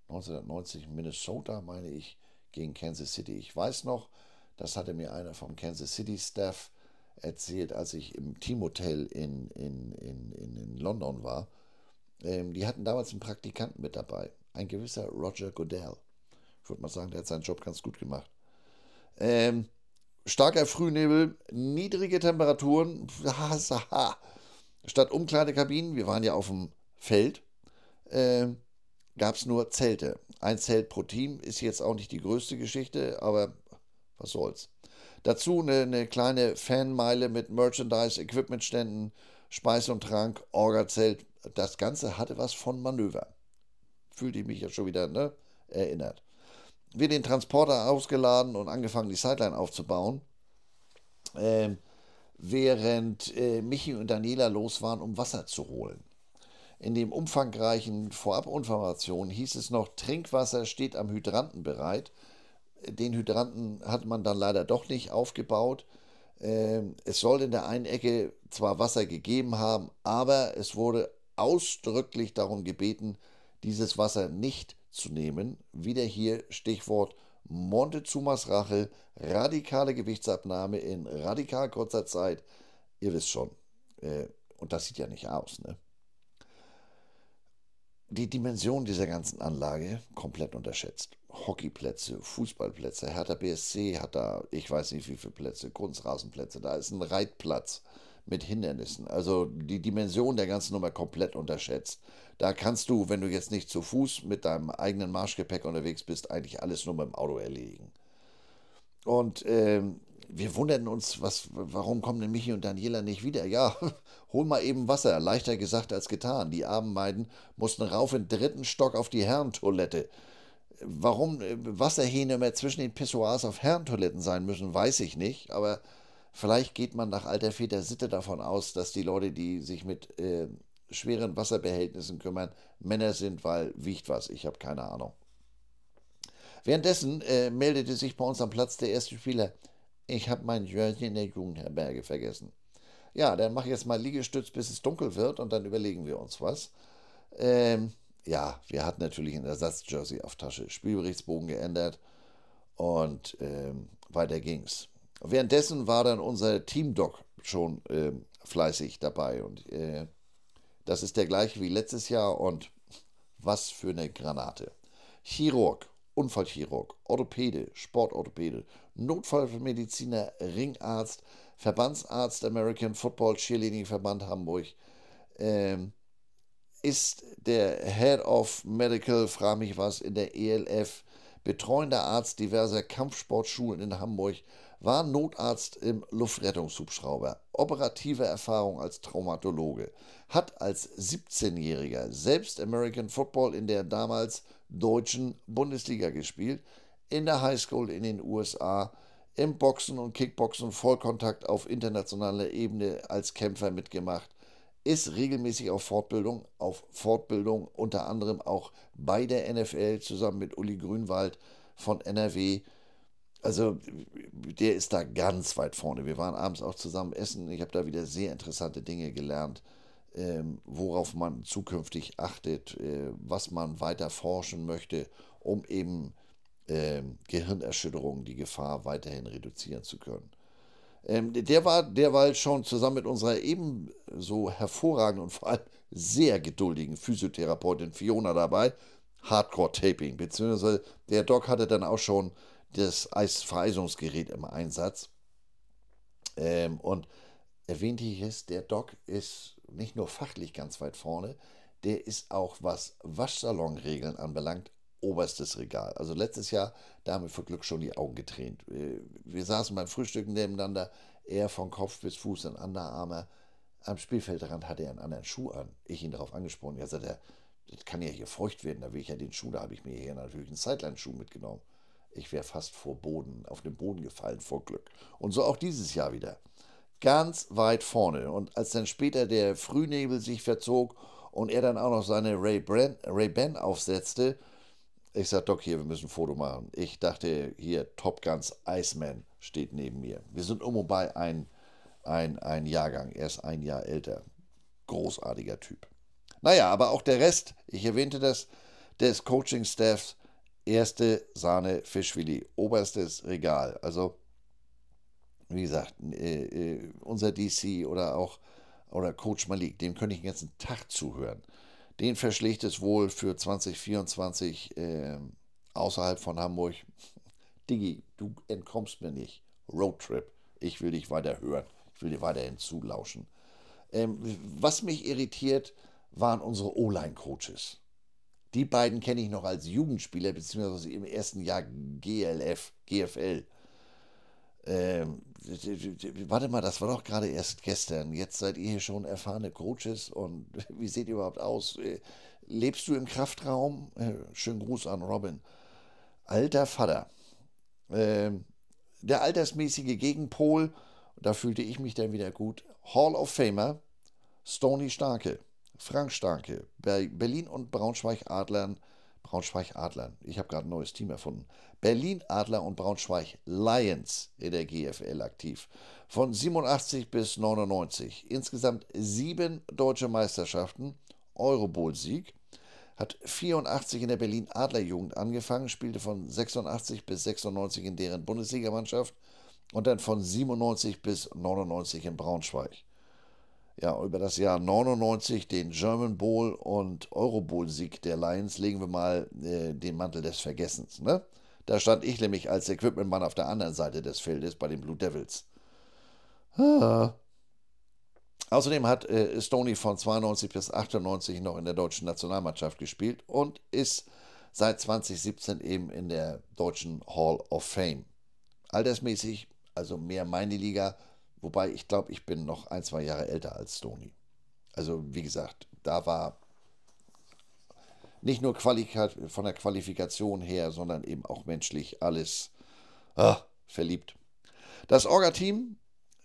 1990 Minnesota, meine ich, gegen Kansas City. Ich weiß noch, das hatte mir einer vom Kansas City Staff erzählt, als ich im Teamhotel in, in, in, in, London war. Ähm, die hatten damals einen Praktikanten mit dabei, ein gewisser Roger Goodell. Ich würde mal sagen, der hat seinen Job ganz gut gemacht. Ähm, starker Frühnebel, niedrige Temperaturen. Statt Umkleidekabinen, wir waren ja auf dem Feld, äh, gab es nur Zelte. Ein Zelt pro Team ist jetzt auch nicht die größte Geschichte, aber was soll's. Dazu eine, eine kleine Fanmeile mit Merchandise, Equipmentständen, Speis und Trank, Orga-Zelt. Das Ganze hatte was von Manöver. Fühlte ich mich ja schon wieder ne, erinnert. Wir den Transporter ausgeladen und angefangen, die Sideline aufzubauen. Ähm, während äh, Michi und Daniela los waren, um Wasser zu holen. In dem umfangreichen Vorabinformation hieß es noch, Trinkwasser steht am Hydranten bereit. Den Hydranten hat man dann leider doch nicht aufgebaut. Ähm, es soll in der einen Ecke zwar Wasser gegeben haben, aber es wurde ausdrücklich darum gebeten, dieses Wasser nicht zu nehmen. Wieder hier Stichwort Montezumas Rache, radikale Gewichtsabnahme in radikal kurzer Zeit. Ihr wisst schon. Äh, und das sieht ja nicht aus, ne? Die Dimension dieser ganzen Anlage komplett unterschätzt. Hockeyplätze, Fußballplätze, Hertha BSC hat da, ich weiß nicht wie viele Plätze, Kunstrasenplätze, da ist ein Reitplatz mit Hindernissen. Also die Dimension der ganzen Nummer komplett unterschätzt. Da kannst du, wenn du jetzt nicht zu Fuß mit deinem eigenen Marschgepäck unterwegs bist, eigentlich alles nur mit dem Auto erledigen. Und ähm, wir wunderten uns, was, warum kommen denn Michi und Daniela nicht wieder? Ja, (laughs) hol mal eben Wasser. Leichter gesagt als getan. Die armen beiden mussten rauf in dritten Stock auf die Herrentoilette. Warum äh, Wasserhähne mehr zwischen den Pissoirs auf Herrentoiletten sein müssen, weiß ich nicht. Aber vielleicht geht man nach alter Väter Sitte davon aus, dass die Leute, die sich mit äh, schweren Wasserbehältnissen kümmern, Männer sind, weil wiegt was. Ich habe keine Ahnung. Währenddessen äh, meldete sich bei uns am Platz der erste Spieler. Ich habe mein Jersey in der Jugendherberge vergessen. Ja, dann mache ich jetzt mal Liegestütz, bis es dunkel wird und dann überlegen wir uns was. Ähm, ja, wir hatten natürlich ein Ersatzjersey auf Tasche, Spielberichtsbogen geändert und ähm, weiter ging's. Währenddessen war dann unser Teamdoc schon äh, fleißig dabei und äh, das ist der gleiche wie letztes Jahr und was für eine Granate. Chirurg, Unfallchirurg, Orthopäde, Sportorthopäde, Notfallmediziner, Ringarzt, Verbandsarzt American Football Cheerleading Verband Hamburg, ähm, ist der Head of Medical, frage mich was, in der ELF, betreuender Arzt diverser Kampfsportschulen in Hamburg, war Notarzt im Luftrettungshubschrauber, operative Erfahrung als Traumatologe, hat als 17-Jähriger selbst American Football in der damals deutschen Bundesliga gespielt, in der Highschool in den USA, im Boxen und Kickboxen Vollkontakt auf internationaler Ebene als Kämpfer mitgemacht, ist regelmäßig auf Fortbildung, auf Fortbildung unter anderem auch bei der NFL zusammen mit Uli Grünwald von NRW also der ist da ganz weit vorne. Wir waren abends auch zusammen essen. Ich habe da wieder sehr interessante Dinge gelernt, ähm, worauf man zukünftig achtet, äh, was man weiter forschen möchte, um eben äh, Gehirnerschütterungen, die Gefahr weiterhin reduzieren zu können. Ähm, der war derweil schon zusammen mit unserer ebenso hervorragenden und vor allem sehr geduldigen Physiotherapeutin Fiona dabei. Hardcore-Taping, beziehungsweise der Doc hatte dann auch schon das Eisvereisungsgerät im Einsatz. Ähm, und erwähnt ich es, der Doc ist nicht nur fachlich ganz weit vorne, der ist auch, was Waschsalonregeln anbelangt, oberstes Regal. Also letztes Jahr, da haben wir für Glück schon die Augen getränt. Wir, wir saßen beim Frühstücken nebeneinander, er von Kopf bis Fuß in Underarme. Am Spielfeldrand hatte er einen anderen Schuh an. Ich ihn darauf angesprochen. Er, das kann ja hier feucht werden, da will ich ja den Schuh, da habe ich mir hier natürlich einen Sideline-Schuh mitgenommen. Ich wäre fast vor Boden, auf den Boden gefallen vor Glück. Und so auch dieses Jahr wieder. Ganz weit vorne. Und als dann später der Frühnebel sich verzog und er dann auch noch seine Ray-Ban Ray aufsetzte, ich sagte, Doc, hier, wir müssen ein Foto machen. Ich dachte, hier, Top Guns Iceman steht neben mir. Wir sind um bei ein, ein, ein Jahrgang. Er ist ein Jahr älter. Großartiger Typ. Naja, aber auch der Rest, ich erwähnte das, des Coaching-Staffs erste Sahne Fischfilet, oberstes Regal. Also, wie gesagt, äh, äh, unser DC oder auch oder Coach Malik, dem könnte ich den ganzen Tag zuhören. Den verschlägt es wohl für 2024 äh, außerhalb von Hamburg. Diggi, du entkommst mir nicht. Roadtrip. Ich will dich weiter hören. Ich will dir weiterhin zulauschen. Ähm, was mich irritiert, waren unsere O-Line-Coaches. Die beiden kenne ich noch als Jugendspieler, beziehungsweise im ersten Jahr GLF, GFL. Ähm, warte mal, das war doch gerade erst gestern. Jetzt seid ihr hier schon erfahrene Coaches und (laughs) wie seht ihr überhaupt aus? Äh, lebst du im Kraftraum? Äh, schönen Gruß an Robin. Alter Vater. Ähm, der altersmäßige Gegenpol, da fühlte ich mich dann wieder gut. Hall of Famer, Stony Starke, Frank Starke, Berlin und Braunschweig Adlern. Braunschweig Adlern, ich habe gerade ein neues Team erfunden. Berlin Adler und Braunschweig Lions in der GFL aktiv. Von 87 bis 99. Insgesamt sieben deutsche Meisterschaften, Eurobowl-Sieg. Hat 84 in der Berlin Adlerjugend angefangen, spielte von 86 bis 96 in deren Bundesligamannschaft und dann von 97 bis 99 in Braunschweig. Ja, über das Jahr 99, den German Bowl und Eurobowl-Sieg der Lions, legen wir mal äh, den Mantel des Vergessens. Ne? Da stand ich nämlich als Equipmentmann auf der anderen Seite des Feldes bei den Blue Devils. Ah. Außerdem hat äh, Stoney von 92 bis 98 noch in der deutschen Nationalmannschaft gespielt und ist seit 2017 eben in der deutschen Hall of Fame. Altersmäßig, also mehr meine Liga, wobei ich glaube, ich bin noch ein, zwei Jahre älter als Stoney. Also wie gesagt, da war nicht nur von der Qualifikation her, sondern eben auch menschlich alles ah, verliebt. Das Orga-Team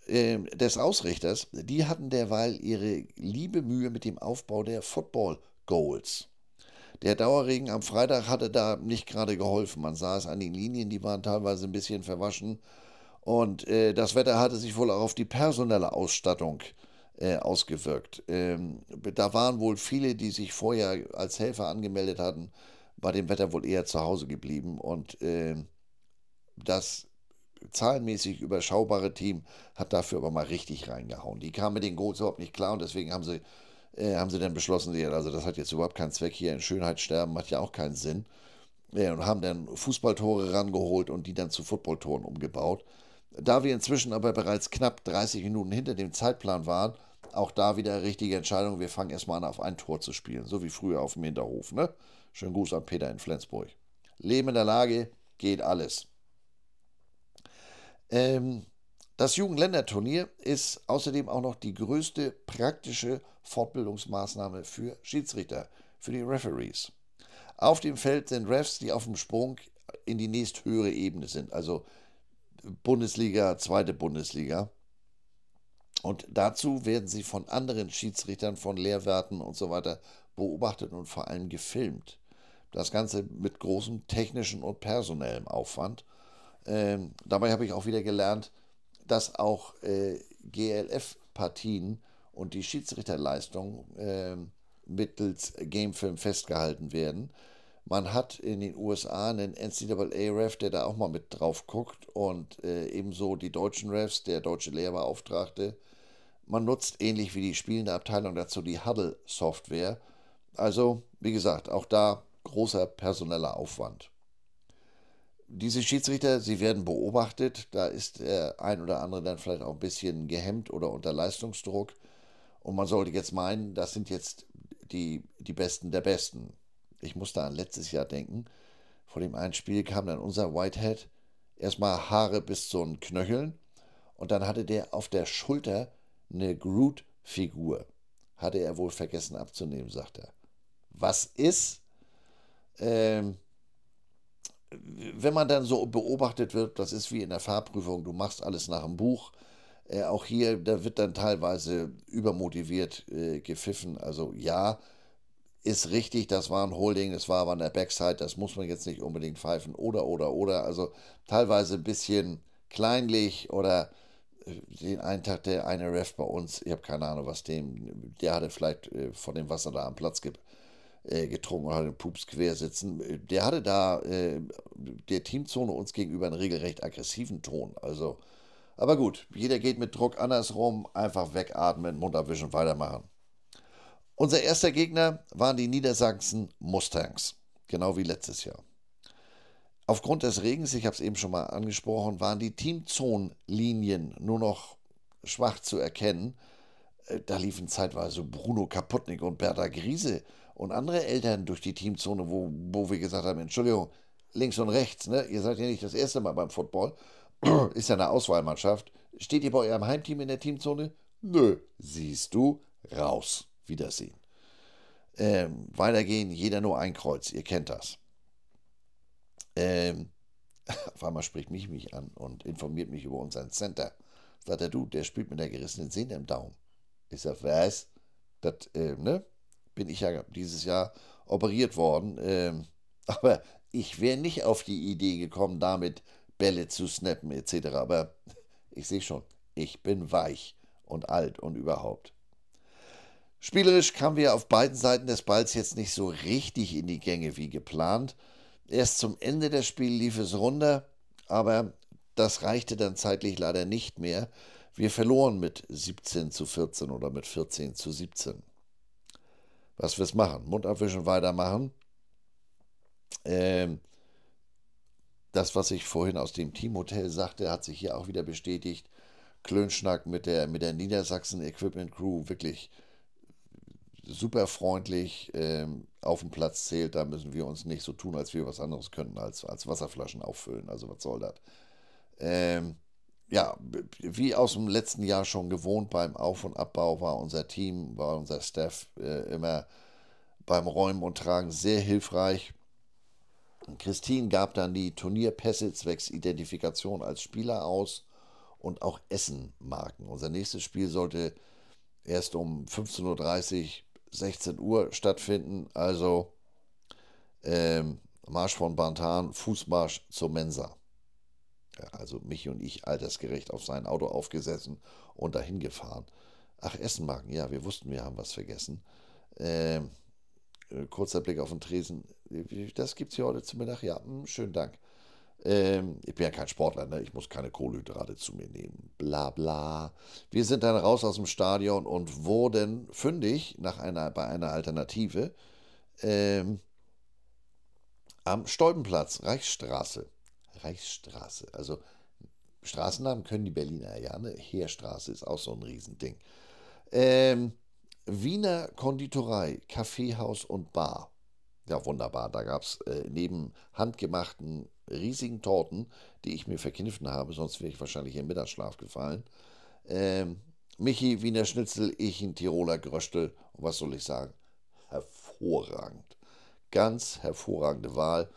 äh, des Ausrichters, die hatten derweil ihre liebe Mühe mit dem Aufbau der Football Goals. Der Dauerregen am Freitag hatte da nicht gerade geholfen. Man sah es an den Linien, die waren teilweise ein bisschen verwaschen. Und äh, das Wetter hatte sich wohl auch auf die personelle Ausstattung äh, ausgewirkt. Ähm, da waren wohl viele, die sich vorher als Helfer angemeldet hatten, bei dem Wetter wohl eher zu Hause geblieben und äh, das zahlenmäßig überschaubare Team hat dafür aber mal richtig reingehauen. Die kamen mit den Goals überhaupt nicht klar und deswegen haben sie, äh, haben sie dann beschlossen, also das hat jetzt überhaupt keinen Zweck hier, in Schönheit sterben hat ja auch keinen Sinn. Ja, und haben dann Fußballtore rangeholt und die dann zu Footballtoren umgebaut. Da wir inzwischen aber bereits knapp 30 Minuten hinter dem Zeitplan waren, auch da wieder richtige Entscheidung. Wir fangen erstmal an, auf ein Tor zu spielen, so wie früher auf dem Hinterhof. Ne? Schönen Gruß an Peter in Flensburg. Leben in der Lage, geht alles. Ähm, das Jugendländerturnier ist außerdem auch noch die größte praktische Fortbildungsmaßnahme für Schiedsrichter, für die Referees. Auf dem Feld sind Refs, die auf dem Sprung in die nächsthöhere Ebene sind, also Bundesliga, zweite Bundesliga. Und dazu werden sie von anderen Schiedsrichtern, von Lehrwerten und so weiter beobachtet und vor allem gefilmt. Das Ganze mit großem technischen und personellem Aufwand. Ähm, dabei habe ich auch wieder gelernt, dass auch äh, GLF-Partien und die Schiedsrichterleistung äh, mittels Gamefilm festgehalten werden. Man hat in den USA einen NCAA-Ref, der da auch mal mit drauf guckt und äh, ebenso die deutschen Refs, der deutsche Lehrbeauftragte, man nutzt ähnlich wie die spielende Abteilung dazu die Huddle-Software. Also, wie gesagt, auch da großer personeller Aufwand. Diese Schiedsrichter, sie werden beobachtet, da ist der ein oder andere dann vielleicht auch ein bisschen gehemmt oder unter Leistungsdruck. Und man sollte jetzt meinen, das sind jetzt die, die Besten der Besten. Ich musste an letztes Jahr denken. Vor dem einen Spiel kam dann unser Whitehead erstmal Haare bis zu den Knöcheln und dann hatte der auf der Schulter eine Groot-Figur. Hatte er wohl vergessen abzunehmen, sagt er. Was ist? Ähm, wenn man dann so beobachtet wird, das ist wie in der Fahrprüfung, du machst alles nach dem Buch. Äh, auch hier, da wird dann teilweise übermotiviert äh, gepfiffen. Also ja, ist richtig, das war ein Holding, das war aber an der Backside, das muss man jetzt nicht unbedingt pfeifen. Oder, oder, oder. Also teilweise ein bisschen kleinlich oder den einen Tag der eine Ref bei uns, ich habe keine Ahnung, was dem, der hatte vielleicht äh, von dem Wasser da am Platz ge, äh, getrunken hatte den Pups quer sitzen. Der hatte da äh, der Teamzone uns gegenüber einen regelrecht aggressiven Ton. Also, aber gut, jeder geht mit Druck andersrum, einfach wegatmen, Mund abwischen, weitermachen. Unser erster Gegner waren die Niedersachsen Mustangs, genau wie letztes Jahr. Aufgrund des Regens, ich habe es eben schon mal angesprochen, waren die Teamzonenlinien nur noch schwach zu erkennen. Äh, da liefen zeitweise Bruno Kaputnik und Bertha Griese und andere Eltern durch die Teamzone, wo, wo wir gesagt haben, Entschuldigung, links und rechts, ne? ihr seid ja nicht das erste Mal beim Football, (clears throat) ist ja eine Auswahlmannschaft. Steht ihr bei eurem Heimteam in der Teamzone? Nö, siehst du, raus. Wiedersehen. Ähm, weitergehen, jeder nur ein Kreuz, ihr kennt das. Ähm, (laughs) auf einmal spricht mich mich an und informiert mich über unseren Center. Sagt er, du, der spielt mit der gerissenen Sehne im Daumen. Ich sag, was? Das, äh, ne? Bin ich ja dieses Jahr operiert worden. Ähm, (laughs) aber ich wäre nicht auf die Idee gekommen, damit Bälle zu snappen etc. Aber (laughs) ich sehe schon, ich bin weich und alt und überhaupt. Spielerisch kamen wir auf beiden Seiten des Balls jetzt nicht so richtig in die Gänge wie geplant. Erst zum Ende des Spiels lief es runter, aber das reichte dann zeitlich leider nicht mehr. Wir verloren mit 17 zu 14 oder mit 14 zu 17. Was wir es machen? Mund abwischen, weitermachen. Ähm, das, was ich vorhin aus dem Teamhotel sagte, hat sich hier auch wieder bestätigt. Klönschnack mit der, mit der Niedersachsen Equipment Crew wirklich super freundlich ähm, auf dem Platz zählt, da müssen wir uns nicht so tun, als wir was anderes könnten, als, als Wasserflaschen auffüllen. Also was soll das? Ähm, ja, wie aus dem letzten Jahr schon gewohnt, beim Auf- und Abbau war unser Team, war unser Staff äh, immer beim Räumen und Tragen sehr hilfreich. Christine gab dann die Turnierpässe zwecks Identifikation als Spieler aus und auch Essenmarken. Unser nächstes Spiel sollte erst um 15.30 Uhr 16 Uhr stattfinden. Also ähm, Marsch von Bantan, Fußmarsch zur Mensa. Ja, also Michi und ich altersgerecht auf sein Auto aufgesessen und dahin gefahren. Ach, Essenmarken, ja, wir wussten, wir haben was vergessen. Ähm, äh, kurzer Blick auf den Tresen. Das gibt es hier heute zum Mittag. Ja, mh, hm, schönen Dank. Ähm, ich bin ja kein Sportler, ne? ich muss keine Kohlenhydrate zu mir nehmen. Bla bla. Wir sind dann raus aus dem Stadion und wurden fündig nach einer, bei einer Alternative ähm, am Stolpenplatz, Reichsstraße. Reichsstraße. Also Straßennamen können die Berliner ja, ne? Heerstraße ist auch so ein Riesending. Ähm, Wiener Konditorei, Kaffeehaus und Bar. Ja, wunderbar. Da gab es äh, neben handgemachten riesigen Torten, die ich mir verkniffen habe, sonst wäre ich wahrscheinlich im Mittagsschlaf gefallen. Ähm, Michi Wiener Schnitzel, ich ein Tiroler Gröstel. Und was soll ich sagen? Hervorragend. Ganz hervorragende Wahl.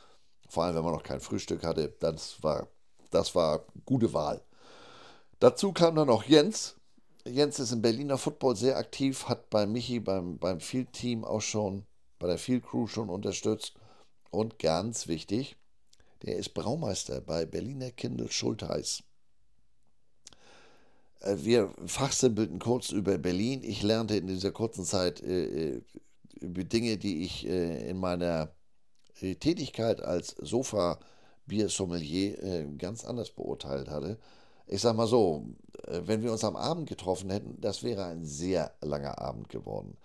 Vor allem, wenn man noch kein Frühstück hatte. Das war, das war gute Wahl. Dazu kam dann noch Jens. Jens ist im Berliner Football sehr aktiv, hat bei Michi beim, beim Field Team auch schon, bei der Field Crew schon unterstützt. Und ganz wichtig, der ist Braumeister bei Berliner Kindl Schultheiß. Äh, wir fachsimpelten kurz über Berlin. Ich lernte in dieser kurzen Zeit äh, äh über Dinge, die ich äh, in meiner äh, Tätigkeit als Sofa-Bier-Sommelier äh, ganz anders beurteilt hatte. Ich sag mal so, wenn wir uns am Abend getroffen hätten, das wäre ein sehr langer Abend geworden.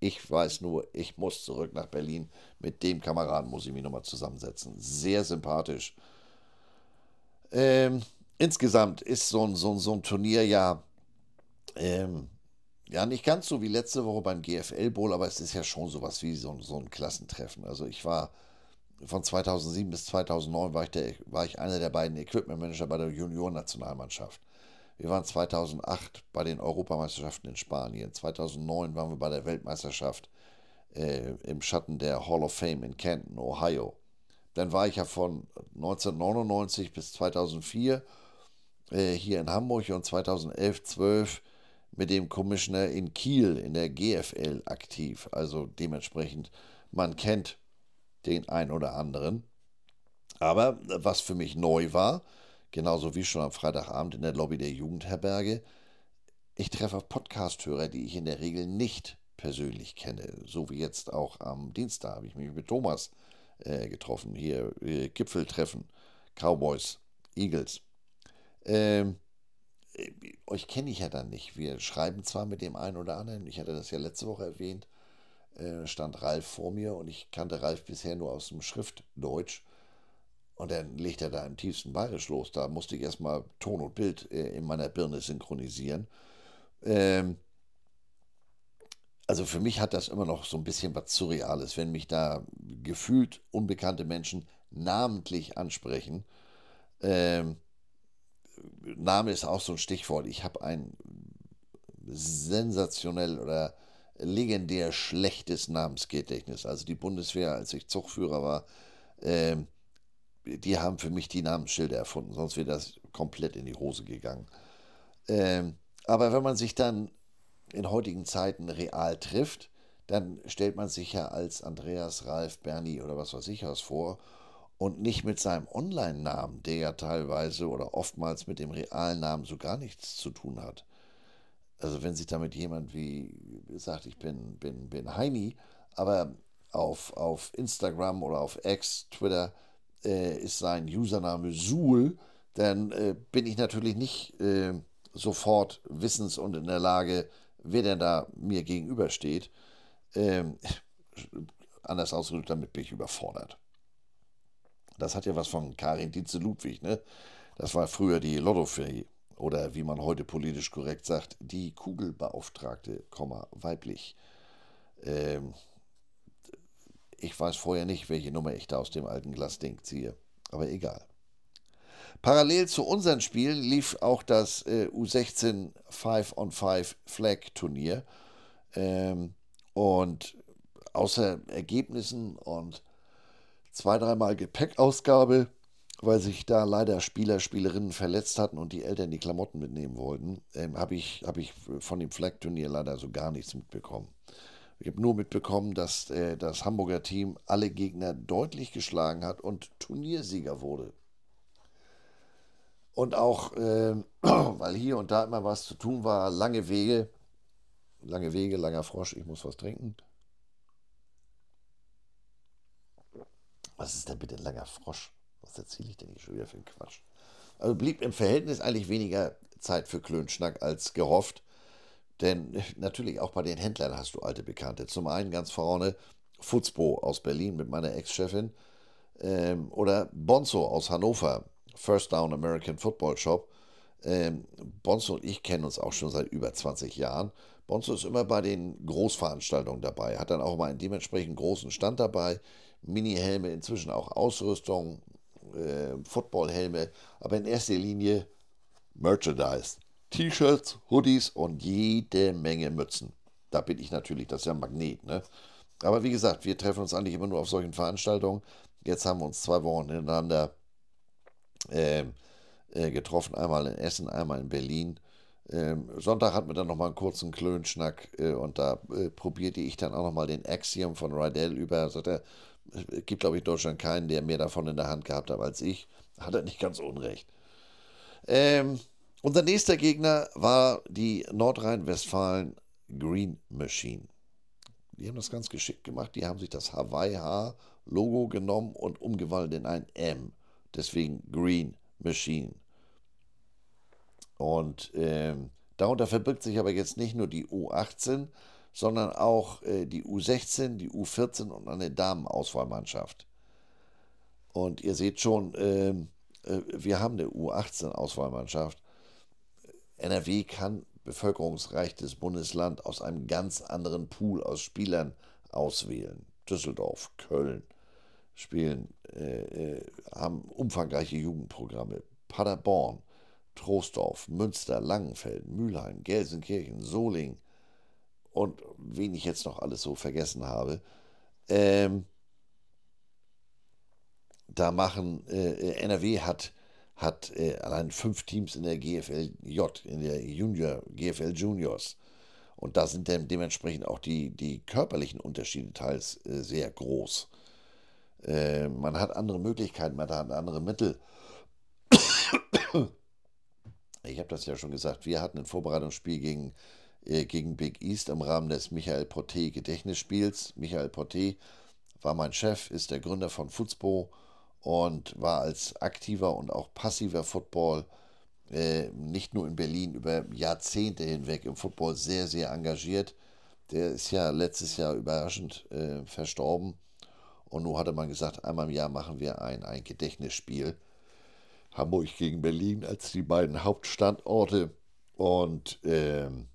Ich weiß nur, ich muss zurück nach Berlin. Mit dem Kameraden muss ich mich nochmal zusammensetzen. Sehr sympathisch. Ähm, insgesamt ist so ein, so ein, so ein Turnier ja, ähm, ja nicht ganz so wie letzte Woche beim GFL Bowl, aber es ist ja schon sowas wie so, so ein Klassentreffen. Also ich war von 2007 bis 2009 war ich, der, war ich einer der beiden Equipment Manager bei der Junior-Nationalmannschaft. Wir waren 2008 bei den Europameisterschaften in Spanien. 2009 waren wir bei der Weltmeisterschaft äh, im Schatten der Hall of Fame in Canton, Ohio. Dann war ich ja von 1999 bis 2004 äh, hier in Hamburg und 2011, 12 mit dem Commissioner in Kiel in der GFL aktiv. Also dementsprechend, man kennt den ein oder anderen. Aber was für mich neu war, genauso wie schon am Freitagabend in der Lobby der Jugendherberge. Ich treffe Podcast-Hörer, die ich in der Regel nicht persönlich kenne. So wie jetzt auch am Dienstag habe ich mich mit Thomas äh, getroffen. Hier äh, Gipfeltreffen, Cowboys, Eagles. Ähm, äh, euch kenne ich ja dann nicht. Wir schreiben zwar mit dem einen oder anderen, ich hatte das ja letzte Woche erwähnt, äh, stand Ralf vor mir und ich kannte Ralf bisher nur aus dem Schriftdeutsch. Und dann legt er da im tiefsten Bayerisch los. Da musste ich erstmal Ton und Bild äh, in meiner Birne synchronisieren. Ähm, also für mich hat das immer noch so ein bisschen was Surreales, wenn mich da gefühlt unbekannte Menschen namentlich ansprechen. Ähm, Name ist auch so ein Stichwort. Ich habe ein sensationell oder legendär schlechtes Namensgedächtnis. Also die Bundeswehr, als ich Zugführer war, ähm, die haben für mich die Namensschilder erfunden, sonst wäre das komplett in die Hose gegangen. Ähm, aber wenn man sich dann in heutigen Zeiten real trifft, dann stellt man sich ja als Andreas, Ralf, Bernie oder was weiß ich was vor und nicht mit seinem Online-Namen, der ja teilweise oder oftmals mit dem realen Namen so gar nichts zu tun hat. Also wenn sich damit jemand wie sagt, ich bin, bin, bin Heini, aber auf, auf Instagram oder auf X, Twitter ist sein Username Suhl, dann äh, bin ich natürlich nicht äh, sofort wissens und in der Lage, wer denn da mir gegenübersteht. Ähm, anders ausgedrückt, damit bin ich überfordert. Das hat ja was von Karin Dietze Ludwig, ne? Das war früher die Lottofee oder wie man heute politisch korrekt sagt, die Kugelbeauftragte, weiblich. Ähm, ich weiß vorher nicht, welche Nummer ich da aus dem alten Glasding ziehe, aber egal. Parallel zu unseren Spielen lief auch das äh, U16 5 on 5 Flag Turnier. Ähm, und außer Ergebnissen und zwei, dreimal Gepäckausgabe, weil sich da leider Spieler, Spielerinnen verletzt hatten und die Eltern die Klamotten mitnehmen wollten, ähm, habe ich, hab ich von dem Flag-Turnier leider so gar nichts mitbekommen. Ich habe nur mitbekommen, dass äh, das Hamburger Team alle Gegner deutlich geschlagen hat und Turniersieger wurde. Und auch, äh, (clears throat) weil hier und da immer was zu tun war, lange Wege, lange Wege, langer Frosch, ich muss was trinken. Was ist denn bitte ein langer Frosch? Was erzähle ich denn hier schon wieder für einen Quatsch? Also blieb im Verhältnis eigentlich weniger Zeit für Klönschnack als gehofft. Denn natürlich auch bei den Händlern hast du alte Bekannte. Zum einen ganz vorne Futzbo aus Berlin mit meiner Ex-Chefin ähm, oder Bonzo aus Hannover First Down American Football Shop. Ähm, Bonzo und ich kennen uns auch schon seit über 20 Jahren. Bonzo ist immer bei den Großveranstaltungen dabei, hat dann auch mal einen dementsprechend großen Stand dabei. Mini-Helme, inzwischen auch Ausrüstung, äh, Footballhelme, aber in erster Linie Merchandise. T-Shirts, Hoodies und jede Menge Mützen. Da bin ich natürlich, das ist ja ein Magnet. Ne? Aber wie gesagt, wir treffen uns eigentlich immer nur auf solchen Veranstaltungen. Jetzt haben wir uns zwei Wochen hintereinander ähm, äh, getroffen, einmal in Essen, einmal in Berlin. Ähm, Sonntag hatten wir dann nochmal einen kurzen Klönschnack äh, und da äh, probierte ich dann auch nochmal den Axiom von Rydell über. Sagt er, es gibt, glaube ich, in Deutschland keinen, der mehr davon in der Hand gehabt hat als ich. Hat er nicht ganz unrecht. Ähm, unser nächster Gegner war die Nordrhein-Westfalen Green Machine. Die haben das ganz geschickt gemacht. Die haben sich das Hawaii-H-Logo genommen und umgewandelt in ein M. Deswegen Green Machine. Und äh, darunter verbirgt sich aber jetzt nicht nur die U18, sondern auch äh, die U16, die U14 und eine Damenauswahlmannschaft. Und ihr seht schon, äh, wir haben eine U18-Auswahlmannschaft. NRW kann bevölkerungsreiches Bundesland aus einem ganz anderen Pool aus Spielern auswählen. Düsseldorf, Köln, spielen, äh, äh, haben umfangreiche Jugendprogramme. Paderborn, Troisdorf, Münster, Langenfeld, Mülheim, Gelsenkirchen, Soling und wen ich jetzt noch alles so vergessen habe. Ähm, da machen, äh, NRW hat, hat äh, allein fünf Teams in der GFLJ, in der Junior, GFL Juniors. Und da sind dann dementsprechend auch die, die körperlichen Unterschiede teils äh, sehr groß. Äh, man hat andere Möglichkeiten, man hat andere Mittel. Ich habe das ja schon gesagt, wir hatten ein Vorbereitungsspiel gegen äh, gegen Big East im Rahmen des Michael Porté Gedächtnisspiels. Michael Porté war mein Chef, ist der Gründer von Futspo und war als aktiver und auch passiver Football äh, nicht nur in Berlin über Jahrzehnte hinweg im Football sehr, sehr engagiert. Der ist ja letztes Jahr überraschend äh, verstorben. Und nun hatte man gesagt, einmal im Jahr machen wir ein, ein Gedächtnisspiel. Hamburg gegen Berlin als die beiden Hauptstandorte. Und ähm,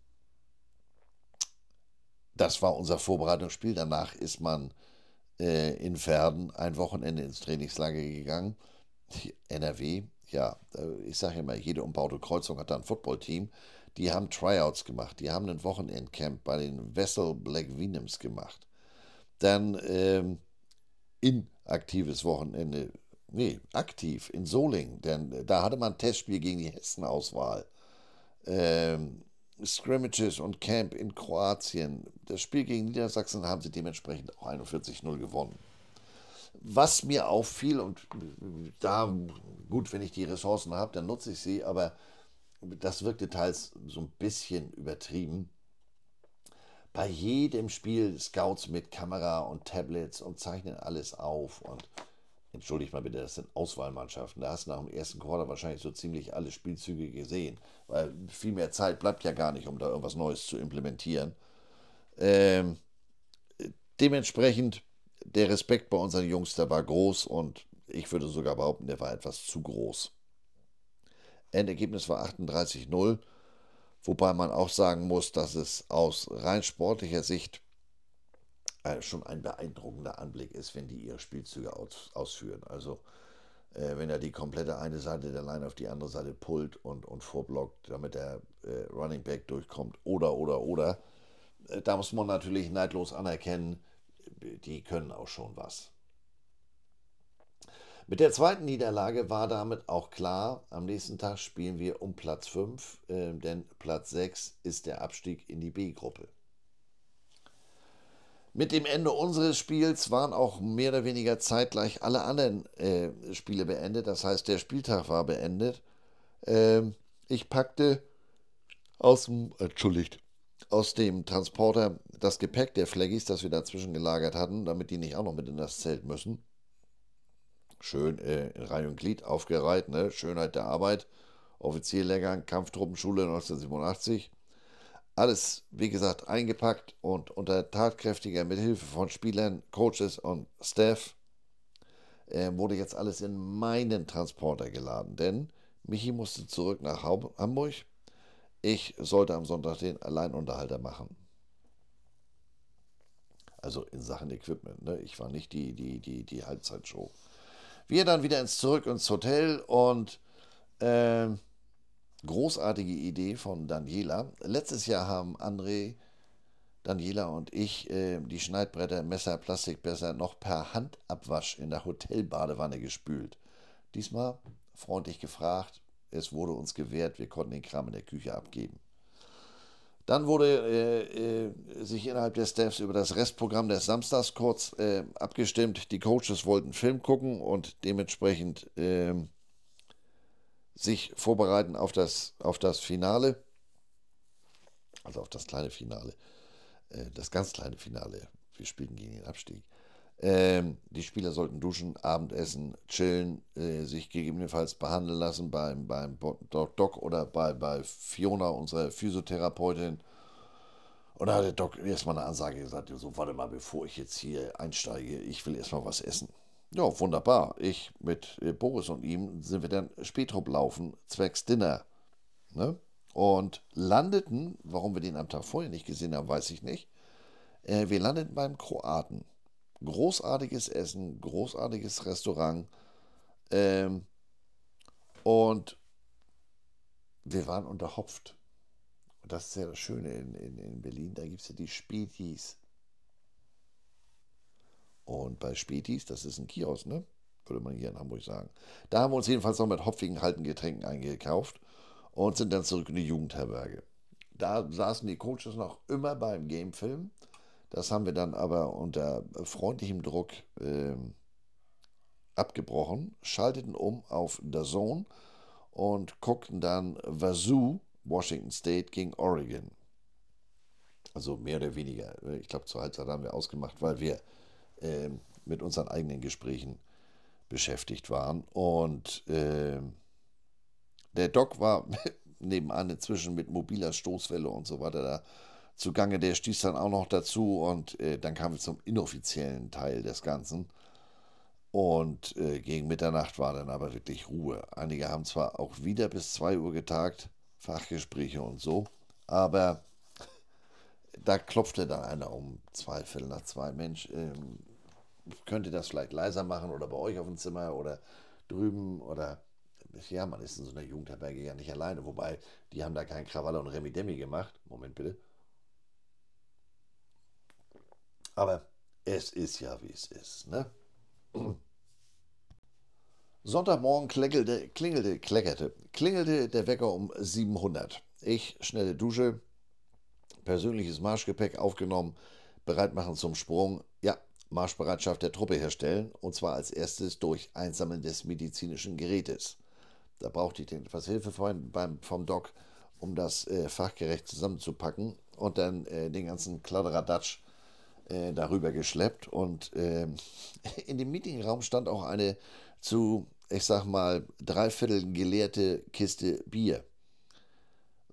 das war unser Vorbereitungsspiel. Danach ist man äh, in Verden ein Wochenende ins Trainingslager gegangen. NRW, ja, äh, ich sage immer, jede umbaute Kreuzung hat da ein Footballteam. Die haben Tryouts gemacht, die haben ein Wochenendcamp bei den Vessel Black Venoms gemacht. Dann ähm, inaktives Wochenende, nee, aktiv in Soling, denn da hatte man ein Testspiel gegen die Hessen-Auswahl. Ähm, Scrimmages und Camp in Kroatien. Das Spiel gegen Niedersachsen haben sie dementsprechend auch 41-0 gewonnen. Was mir auffiel, und da, gut, wenn ich die Ressourcen habe, dann nutze ich sie, aber das wirkte teils so ein bisschen übertrieben. Bei jedem Spiel Scouts mit Kamera und Tablets und zeichnen alles auf und entschuldigt mal bitte, das sind Auswahlmannschaften. Da hast du nach dem ersten Quarter wahrscheinlich so ziemlich alle Spielzüge gesehen, weil viel mehr Zeit bleibt ja gar nicht, um da irgendwas Neues zu implementieren. Ähm, dementsprechend, der Respekt bei unseren Jungs, der war groß und ich würde sogar behaupten, der war etwas zu groß. Endergebnis war 38-0, wobei man auch sagen muss, dass es aus rein sportlicher Sicht äh, schon ein beeindruckender Anblick ist, wenn die ihre Spielzüge aus, ausführen. Also äh, wenn er die komplette eine Seite der Line auf die andere Seite pullt und, und vorblockt, damit der äh, Running Back durchkommt oder, oder, oder. Äh, da muss man natürlich neidlos anerkennen, die können auch schon was. Mit der zweiten Niederlage war damit auch klar, am nächsten Tag spielen wir um Platz 5, äh, denn Platz 6 ist der Abstieg in die B-Gruppe. Mit dem Ende unseres Spiels waren auch mehr oder weniger zeitgleich alle anderen äh, Spiele beendet. Das heißt, der Spieltag war beendet. Ähm, ich packte aus dem, entschuldigt, aus dem Transporter das Gepäck der Fleggies, das wir dazwischen gelagert hatten, damit die nicht auch noch mit in das Zelt müssen. Schön äh, in Reihe und Glied aufgereiht, ne? Schönheit der Arbeit. Offizierlehrgang, Kampftruppenschule 1987. Alles, wie gesagt, eingepackt und unter tatkräftiger Mithilfe von Spielern, Coaches und Staff äh, wurde jetzt alles in meinen Transporter geladen. Denn Michi musste zurück nach Hamburg. Ich sollte am Sonntag den Alleinunterhalter machen. Also in Sachen Equipment. Ne? Ich war nicht die, die, die, die Halbzeitshow. Wir dann wieder ins Zurück ins Hotel und äh, großartige Idee von Daniela. Letztes Jahr haben André, Daniela und ich äh, die Schneidbretter, Messer, Plastikbesser noch per Handabwasch in der Hotelbadewanne gespült. Diesmal freundlich gefragt, es wurde uns gewährt, wir konnten den Kram in der Küche abgeben. Dann wurde äh, äh, sich innerhalb der Staffs über das Restprogramm des Samstags kurz äh, abgestimmt. Die Coaches wollten Film gucken und dementsprechend ähm, sich vorbereiten auf das, auf das Finale, also auf das kleine Finale, äh, das ganz kleine Finale. Wir spielen gegen den Abstieg. Ähm, die Spieler sollten duschen, Abendessen, chillen, äh, sich gegebenenfalls behandeln lassen beim, beim Doc oder bei, bei Fiona, unserer Physiotherapeutin. Und da hat der Doc erstmal eine Ansage gesagt: So, warte mal, bevor ich jetzt hier einsteige, ich will erstmal was essen. Ja, wunderbar. Ich mit äh, Boris und ihm sind wir dann Spätrup laufen, zwecks Dinner. Ne? Und landeten, warum wir den am Tag vorher nicht gesehen haben, weiß ich nicht. Äh, wir landeten beim Kroaten. Großartiges Essen, großartiges Restaurant. Ähm, und wir waren unterhopft. Und das ist ja das Schöne in, in, in Berlin. Da gibt es ja die Spätis. Und bei Spätis, das ist ein Kiosk, ne? Würde man hier in Hamburg sagen. Da haben wir uns jedenfalls noch mit hopfigen halten Getränken eingekauft und sind dann zurück in die Jugendherberge. Da saßen die Coaches noch immer beim Gamefilm. Das haben wir dann aber unter freundlichem Druck äh, abgebrochen, schalteten um auf The Zone und guckten dann Wazoo, Washington State gegen Oregon. Also mehr oder weniger. Ich glaube, zur Halbzeit haben wir ausgemacht, weil wir äh, mit unseren eigenen Gesprächen beschäftigt waren. Und äh, der Doc war (laughs) nebenan inzwischen mit mobiler Stoßwelle und so weiter da zugange. Der stieß dann auch noch dazu und äh, dann kamen wir zum inoffiziellen Teil des Ganzen. Und äh, gegen Mitternacht war dann aber wirklich Ruhe. Einige haben zwar auch wieder bis 2 Uhr getagt, Fachgespräche und so, aber (laughs) da klopfte dann einer um zwei Viertel nach zwei. Mensch, ähm, könnt ihr das vielleicht leiser machen oder bei euch auf dem Zimmer oder drüben oder ja, man ist in so einer Jugendherberge ja nicht alleine, wobei die haben da keinen Krawaller und Remi Demi gemacht. Moment bitte. Aber es ist ja, wie es ist, ne? (clears throat) Sonntagmorgen klingelte, klingelte, kleckerte, klingelte der Wecker um 700. Ich, schnelle Dusche, persönliches Marschgepäck aufgenommen, bereit machen zum Sprung. Marschbereitschaft der Truppe herstellen, und zwar als erstes durch Einsammeln des medizinischen Gerätes. Da brauchte ich etwas Hilfe vom, vom Doc, um das äh, fachgerecht zusammenzupacken und dann äh, den ganzen Kladderadatsch äh, darüber geschleppt. Und ähm, (laughs) in dem Meetingraum stand auch eine zu, ich sag mal, dreiviertel geleerte Kiste Bier.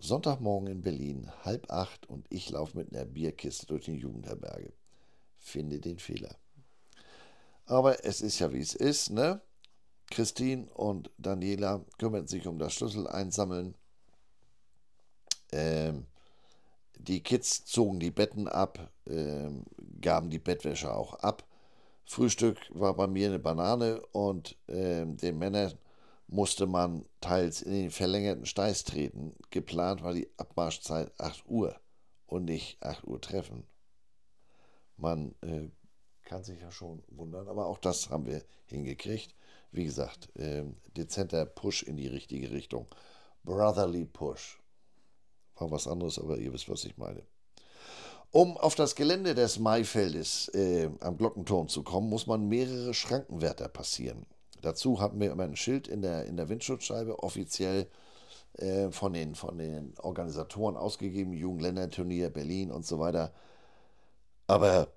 Sonntagmorgen in Berlin, halb acht, und ich laufe mit einer Bierkiste durch die Jugendherberge. Finde den Fehler. Aber es ist ja wie es ist, ne? Christine und Daniela kümmerten sich um das Schlüssel einsammeln. Ähm, die Kids zogen die Betten ab, ähm, gaben die Bettwäsche auch ab. Frühstück war bei mir eine Banane und ähm, den Männern musste man teils in den verlängerten Steiß treten. Geplant war die Abmarschzeit 8 Uhr und nicht 8 Uhr treffen. Man äh, kann sich ja schon wundern, aber auch das haben wir hingekriegt. Wie gesagt, äh, dezenter Push in die richtige Richtung. Brotherly Push. War was anderes, aber ihr wisst, was ich meine. Um auf das Gelände des Maifeldes äh, am Glockenturm zu kommen, muss man mehrere Schrankenwärter passieren. Dazu hatten wir immer ein Schild in der, in der Windschutzscheibe, offiziell äh, von, den, von den Organisatoren ausgegeben, Jugendländerturnier Berlin und so weiter. Aber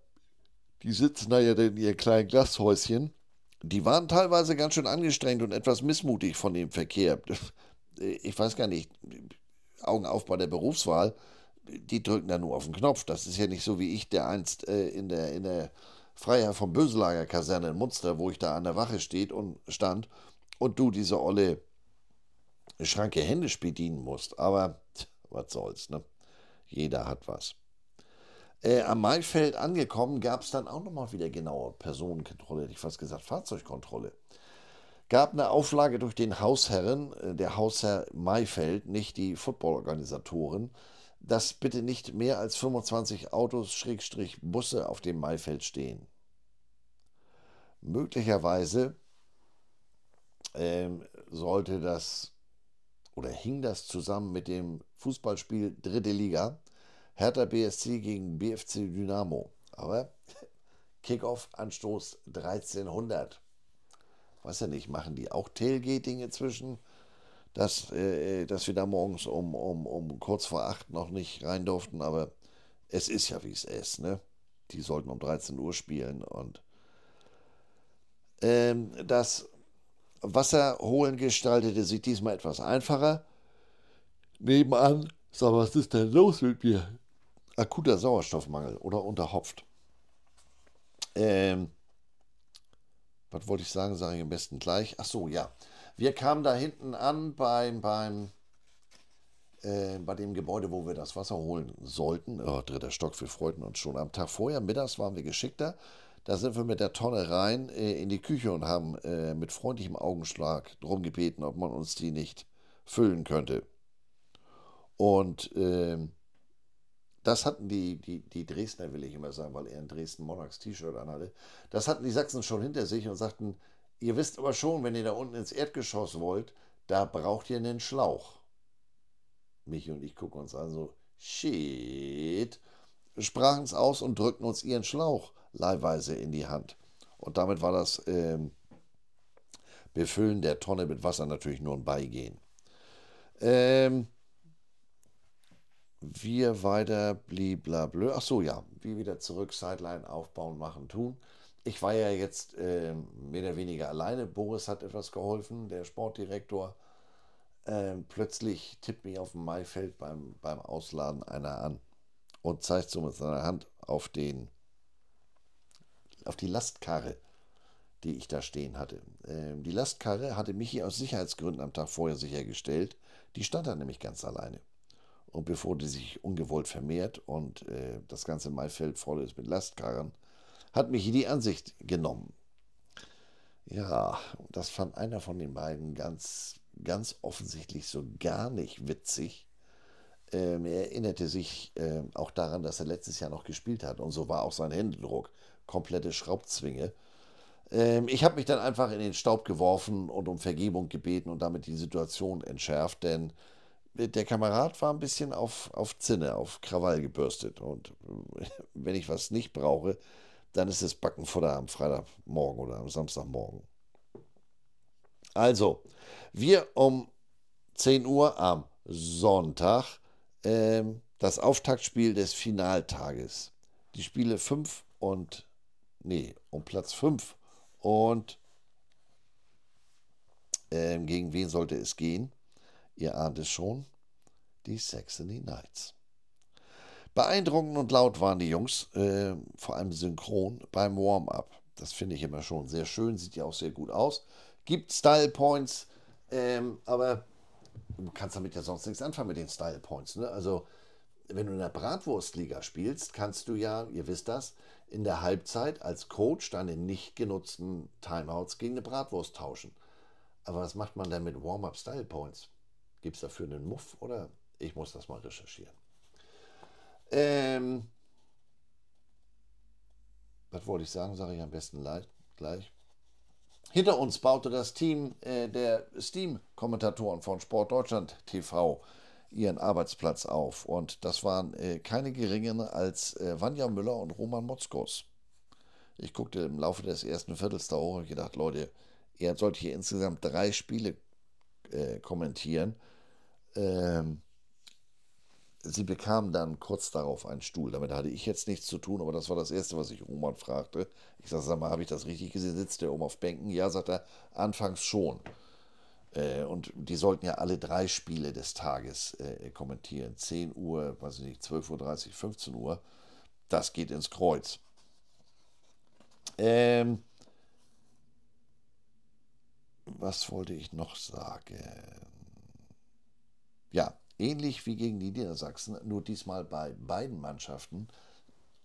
die sitzen da ja in ihren kleinen Glashäuschen die waren teilweise ganz schön angestrengt und etwas missmutig von dem Verkehr. (laughs) Ich weiß gar nicht, Augen auf bei der Berufswahl, die drücken da nur auf den Knopf. Das ist ja nicht so wie ich, der einst äh, in der, in der Freiherr vom Böselager Kaserne in Munster, wo ich da an der Wache steht und stand und du diese olle Schranke händisch bedienen musst. Aber was soll's, ne? Jeder hat was. Äh, am Maifeld angekommen, gab es dann auch nochmal wieder genaue Personenkontrolle, hätte ich fast gesagt, Fahrzeugkontrolle. Gab eine Auflage durch den Hausherren, äh, der Hausherr Maifeld, nicht die Footballorganisatoren, dass bitte nicht mehr als 25 Autos, Schrägstrich Busse auf dem Maifeld stehen. Möglicherweise ähm, sollte das oder hing das zusammen mit dem Fußballspiel Dritte Liga Hertha BSC gegen BFC Dynamo. Aber (laughs) Kickoff-Anstoß 1300. Weiß ja nicht, machen die auch Tailgating inzwischen? Dass, äh, dass wir da morgens um, um, um kurz vor acht noch nicht rein durften, aber es ist ja wie es ist, ne? Die sollten um 13 Uhr spielen und ähm, das Wasserholen gestaltete sich diesmal etwas einfacher. Nebenan, sag, was ist denn los mit mir? Akuter Sauerstoffmangel oder unterhopft. Ähm, was wollte ich sagen, sage ich am besten gleich. Ach so, ja. Wir kamen da hinten an beim, beim, äh, bei dem Gebäude, wo wir das Wasser holen sollten. Oh, dritter Stock, wir freuten uns schon. Am Tag vorher, mittags, waren wir geschickter. Da sind wir mit der Tonne rein äh, in die Küche und haben äh, mit freundlichem Augenschlag darum gebeten, ob man uns die nicht füllen könnte. Und ähm, das hatten die, die, die Dresdner, will ich immer sagen, weil er ein Dresden Monarchs T-Shirt anhatte. Das hatten die Sachsen schon hinter sich und sagten, ihr wisst aber schon, wenn ihr da unten ins Erdgeschoss wollt, da braucht ihr einen Schlauch. Mich und ich gucken uns an so, shit, sprachen es aus und drückten uns ihren Schlauch leihweise in die Hand. Und damit war das ähm, Befüllen der Tonne mit Wasser natürlich nur ein Beigehen. Ähm, wir weiter bliblablö. Ach so, ja, wie wieder zurück, Sideline aufbauen, machen, tun. Ich war ja jetzt äh, mehr oder weniger alleine. Boris hat etwas geholfen, der Sportdirektor. Äh, plötzlich tippt mich auf dem Maifeld beim, beim Ausladen einer an und zeigt so mit seiner Hand auf den auf die Lastkarre, die ich da stehen hatte. Ähm, die Lastkarre hatte Michi aus Sicherheitsgründen am Tag vorher sichergestellt. Die stand da nämlich ganz alleine. Und bevor die sich ungewollt vermehrt und äh, das ganze Maifeld voll ist mit Lastkarren, hat Michi die Ansicht genommen. Ja, das fand einer von den beiden ganz, ganz offensichtlich so gar nicht witzig. Ähm, er erinnerte sich äh, auch daran, dass er letztes Jahr noch gespielt hat und so war auch sein Händedruck komplette Schraubzwinge. Ähm, ich habe mich dann einfach in den Staub geworfen und um Vergebung gebeten und damit die Situation entschärft, denn der Kamerad war ein bisschen auf, auf Zinne, auf Krawall gebürstet. Und (laughs) wenn ich was nicht brauche, dann ist es Backenfutter am Freitagmorgen oder am Samstagmorgen. Also, wir um 10 Uhr am Sonntag ähm, das Auftaktspiel des Finaltages. Die Spiele 5 und nee, um Platz 5. Und ähm, gegen wen sollte es gehen? Ihr ahnt es schon, die Saxony Knights. Beeindruckend und laut waren die Jungs, äh, vor allem synchron beim Warm-up. Das finde ich immer schon sehr schön, sieht ja auch sehr gut aus. Gibt Style Points, ähm, aber du kannst damit ja sonst nichts anfangen mit den Style Points. Ne? Also, wenn du in der Bratwurstliga spielst, kannst du ja, ihr wisst das, in der Halbzeit als Coach deine nicht genutzten Timeouts gegen eine Bratwurst tauschen. Aber was macht man denn mit Warm-Up Style Points? Gibt es dafür einen Muff oder? Ich muss das mal recherchieren. Ähm, was wollte ich sagen? Sage ich am besten gleich. Hinter uns baute das Team äh, der Steam-Kommentatoren von Sport Deutschland TV ihren Arbeitsplatz auf. Und das waren äh, keine geringeren als äh, Vanja Müller und Roman Motzkos. Ich guckte im Laufe des ersten Viertels da hoch und gedacht, Leute, er sollte hier insgesamt drei Spiele äh, kommentieren. Ähm, sie bekamen dann kurz darauf einen Stuhl. Damit hatte ich jetzt nichts zu tun, aber das war das Erste, was ich Roman fragte. Ich sagte, sag mal, habe ich das richtig gesehen? Sitzt der oben auf Bänken? Ja, sagt er, anfangs schon. Äh, und die sollten ja alle drei Spiele des Tages äh, kommentieren. 10 Uhr, weiß ich nicht, 12.30 Uhr, 15 Uhr. Das geht ins Kreuz. Ähm, was wollte ich noch sagen? Ja, ähnlich wie gegen die Niedersachsen, nur diesmal bei beiden Mannschaften.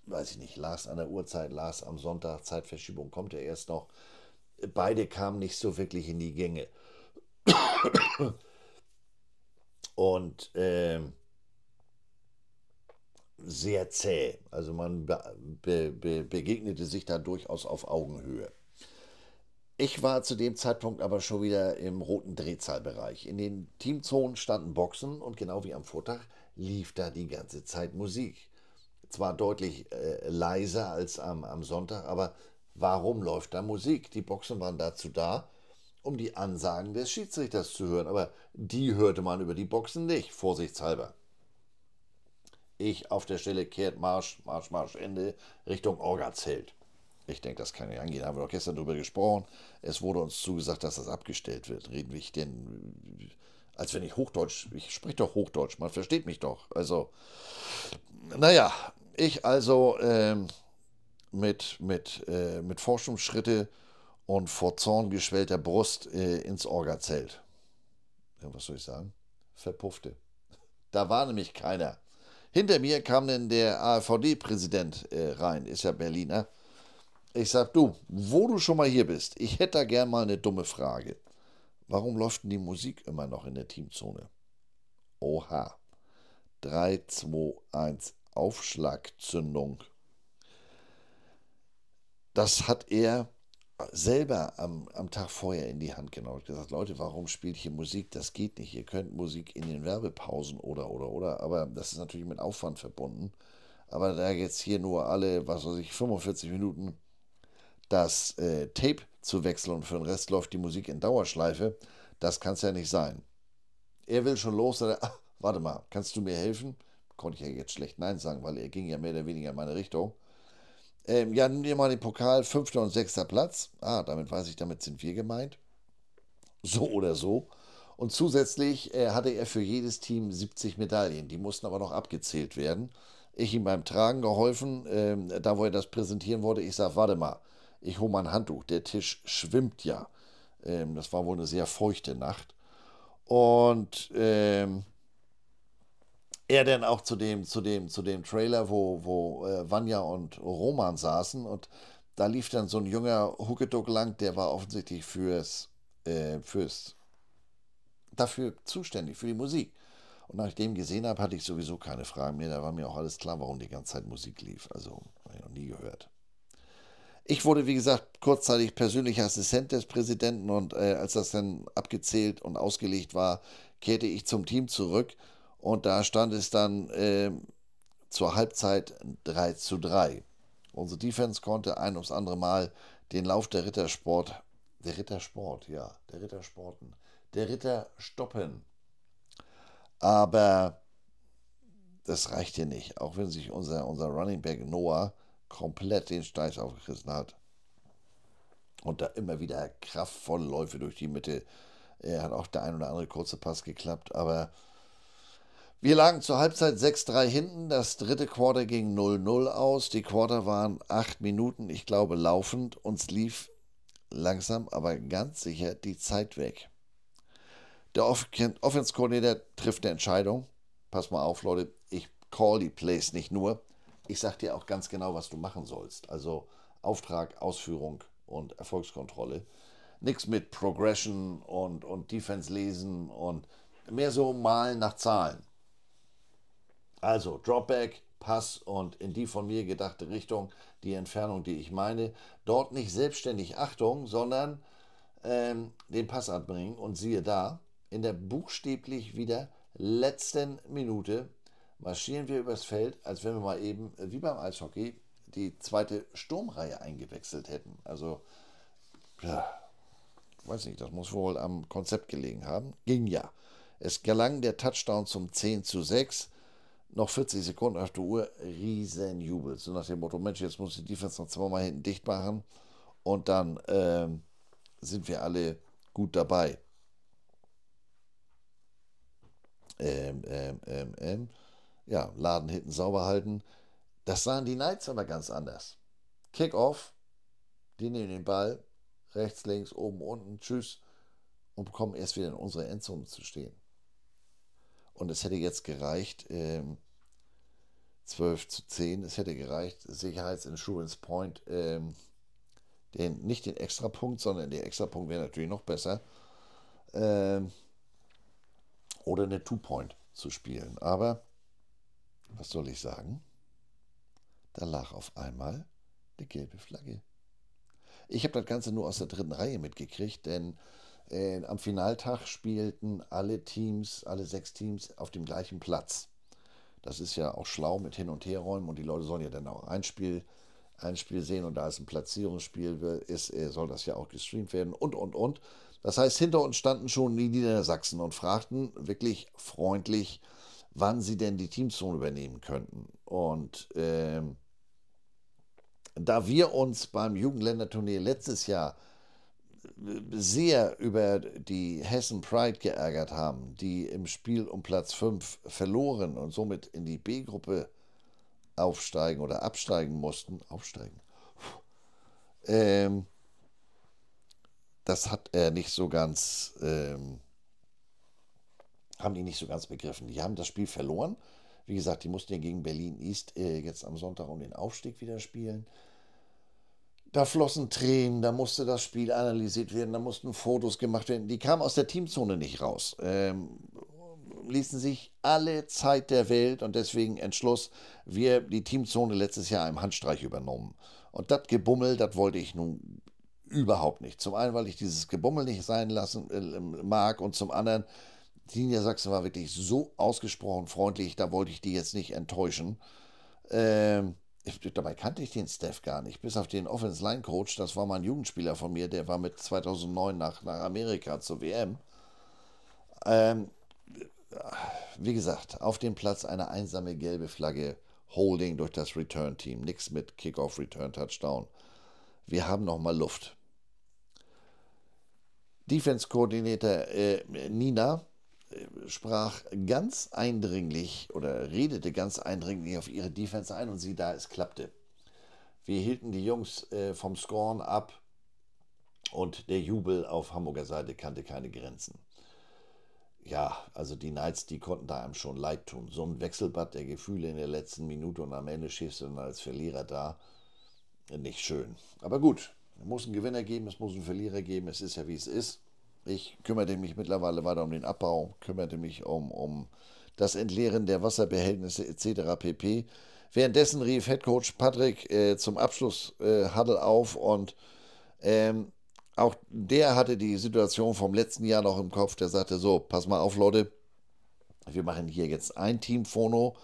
Weiß ich nicht, Lars an der Uhrzeit, Lars am Sonntag, Zeitverschiebung kommt ja erst noch. Beide kamen nicht so wirklich in die Gänge. Und äh, sehr zäh. Also man be be begegnete sich da durchaus auf Augenhöhe. Ich war zu dem Zeitpunkt aber schon wieder im roten Drehzahlbereich. In den Teamzonen standen Boxen und genau wie am Vortag lief da die ganze Zeit Musik. Zwar deutlich äh, leiser als am, am Sonntag, aber warum läuft da Musik? Die Boxen waren dazu da, um die Ansagen des Schiedsrichters zu hören, aber die hörte man über die Boxen nicht, vorsichtshalber. Ich auf der Stelle kehrt Marsch, Marsch, Marsch, Ende Richtung Orga-Zelt. Ich denke, das kann nicht angehen. Haben wir doch gestern darüber gesprochen. Es wurde uns zugesagt, dass das abgestellt wird. Reden wir denn, als wenn ich Hochdeutsch, ich spreche doch Hochdeutsch, man versteht mich doch. Also, naja, ich also ähm, mit, mit, äh, mit Forschungsschritte und vor Zorn geschwellter Brust äh, ins Orgazelt. Ja, was soll ich sagen? Verpuffte. Da war nämlich keiner. Hinter mir kam denn der AfVD-Präsident äh, rein, ist ja Berliner. Ich sag, du, wo du schon mal hier bist, ich hätte da gern mal eine dumme Frage. Warum läuft denn die Musik immer noch in der Teamzone? Oha. 3, 2, 1, Aufschlagzündung. Das hat er selber am, am Tag vorher in die Hand genommen und gesagt, Leute, warum spielt hier Musik? Das geht nicht. Ihr könnt Musik in den Werbepausen oder, oder, oder. Aber das ist natürlich mit Aufwand verbunden. Aber da jetzt hier nur alle, was weiß ich, 45 Minuten das äh, Tape zu wechseln und für den Rest läuft die Musik in Dauerschleife, das kann es ja nicht sein. Er will schon los, sagt er, ach, warte mal, kannst du mir helfen? konnte ich ja jetzt schlecht Nein sagen, weil er ging ja mehr oder weniger in meine Richtung. Ähm, ja, nimm dir mal den Pokal, fünfter und sechster Platz. Ah, damit weiß ich, damit sind wir gemeint. So oder so. Und zusätzlich äh, hatte er für jedes Team 70 Medaillen. Die mussten aber noch abgezählt werden. Ich ihm beim Tragen geholfen, ähm, da wo er das präsentieren wollte. Ich sage, warte mal, ich hole mal ein Handtuch. Der Tisch schwimmt ja. Ähm, das war wohl eine sehr feuchte Nacht. Und ähm, er dann auch zu dem, zu dem, zu dem Trailer, wo, wo äh, Vanya und Roman saßen und da lief dann so ein junger Huckeduck lang, der war offensichtlich fürs, äh, fürs, dafür zuständig, für die Musik. Und nachdem ich gesehen habe, hatte ich sowieso keine Fragen mehr. Da war mir auch alles klar, warum die ganze Zeit Musik lief. Also, habe ich noch nie gehört. Ich wurde, wie gesagt, kurzzeitig persönlicher Assistent des Präsidenten und äh, als das dann abgezählt und ausgelegt war, kehrte ich zum Team zurück und da stand es dann äh, zur Halbzeit 3 zu 3. Unsere Defense konnte ein ums andere Mal den Lauf der Rittersport, der Rittersport, ja, der Rittersporten, der Ritter stoppen. Aber das reicht hier nicht, auch wenn sich unser, unser Running Back Noah komplett den Steiß aufgerissen hat. Und da immer wieder kraftvolle Läufe durch die Mitte. Er hat auch der ein oder andere kurze Pass geklappt, aber wir lagen zur Halbzeit 6-3 hinten. Das dritte Quarter ging 0-0 aus. Die Quarter waren acht Minuten, ich glaube, laufend. Uns lief langsam, aber ganz sicher die Zeit weg. Der Offense-Coordinator trifft eine Entscheidung. Pass mal auf, Leute, ich call die Plays nicht nur. Ich sag dir auch ganz genau, was du machen sollst. Also Auftrag, Ausführung und Erfolgskontrolle. Nichts mit Progression und, und Defense lesen und mehr so malen nach Zahlen. Also Dropback, Pass und in die von mir gedachte Richtung die Entfernung, die ich meine. Dort nicht selbstständig Achtung, sondern ähm, den Pass anbringen und siehe da, in der buchstäblich wieder letzten Minute marschieren wir übers Feld, als wenn wir mal eben, wie beim Eishockey, die zweite Sturmreihe eingewechselt hätten. Also, ja, weiß nicht, das muss wohl am Konzept gelegen haben. Ging ja. Es gelang der Touchdown zum 10 zu 6 noch 40 Sekunden auf der Uhr, Riesenjubel. So nach dem Motto, Mensch, jetzt muss die Defense noch zweimal hinten dicht machen und dann ähm, sind wir alle gut dabei. Ähm, ähm, ähm, ähm, ja, Laden hinten sauber halten. Das sahen die Knights aber ganz anders. Kickoff, die nehmen den Ball, rechts, links, oben, unten, tschüss und bekommen erst wieder in unsere Endzone zu stehen. Und es hätte jetzt gereicht, ähm, 12 zu 10, es hätte gereicht, Sicherheitsinsurance Point, ähm, den, nicht den Extrapunkt, sondern der Extrapunkt wäre natürlich noch besser, ähm, oder eine Two-Point zu spielen. Aber, was soll ich sagen? Da lag auf einmal eine gelbe Flagge. Ich habe das Ganze nur aus der dritten Reihe mitgekriegt, denn äh, am Finaltag spielten alle Teams, alle sechs Teams auf dem gleichen Platz. Das ist ja auch schlau mit Hin- und Herräumen und die Leute sollen ja dann auch ein Spiel, ein Spiel sehen und da es ein Platzierungsspiel ist, äh, soll das ja auch gestreamt werden und, und, und. Das heißt, hinter uns standen schon die Niedersachsen und fragten wirklich freundlich, wann sie denn die Teamzone übernehmen könnten. Und ähm, da wir uns beim Jugendländerturnier letztes Jahr sehr über die Hessen Pride geärgert haben, die im Spiel um Platz 5 verloren und somit in die B-Gruppe aufsteigen oder absteigen mussten. Aufsteigen. Ähm, das hat er nicht so ganz, ähm, haben die nicht so ganz begriffen. Die haben das Spiel verloren. Wie gesagt, die mussten ja gegen Berlin East äh, jetzt am Sonntag um den Aufstieg wieder spielen. Da flossen Tränen, da musste das Spiel analysiert werden, da mussten Fotos gemacht werden. Die kamen aus der Teamzone nicht raus. Ähm, ließen sich alle Zeit der Welt und deswegen entschloss, wir die Teamzone letztes Jahr im Handstreich übernommen. Und das Gebummel, das wollte ich nun überhaupt nicht. Zum einen, weil ich dieses Gebummel nicht sein lassen äh, mag und zum anderen, die Niedersachsen war wirklich so ausgesprochen freundlich, da wollte ich die jetzt nicht enttäuschen. Ähm, ich, dabei kannte ich den Steph gar nicht, bis auf den Offense Line Coach. Das war mal ein Jugendspieler von mir, der war mit 2009 nach, nach Amerika zur WM. Ähm, wie gesagt, auf dem Platz eine einsame gelbe Flagge, Holding durch das Return-Team, nichts mit Kickoff, Return, Touchdown. Wir haben noch mal Luft. Defense-Koordinator äh, Nina sprach ganz eindringlich oder redete ganz eindringlich auf ihre Defense ein und sie da, es klappte. Wir hielten die Jungs äh, vom Scorn ab und der Jubel auf Hamburger Seite kannte keine Grenzen. Ja, also die Knights, die konnten da einem schon leid tun. So ein Wechselbad der Gefühle in der letzten Minute und am Ende stehst du dann als Verlierer da. Nicht schön. Aber gut, es muss einen Gewinner geben, es muss einen Verlierer geben, es ist ja wie es ist. Ich kümmerte mich mittlerweile weiter um den Abbau, kümmerte mich um, um das Entleeren der Wasserbehältnisse etc. pp. Währenddessen rief Headcoach Patrick äh, zum Abschluss äh, Huddle auf und ähm, auch der hatte die Situation vom letzten Jahr noch im Kopf. Der sagte: So, pass mal auf, Leute, wir machen hier jetzt ein Team-Phono.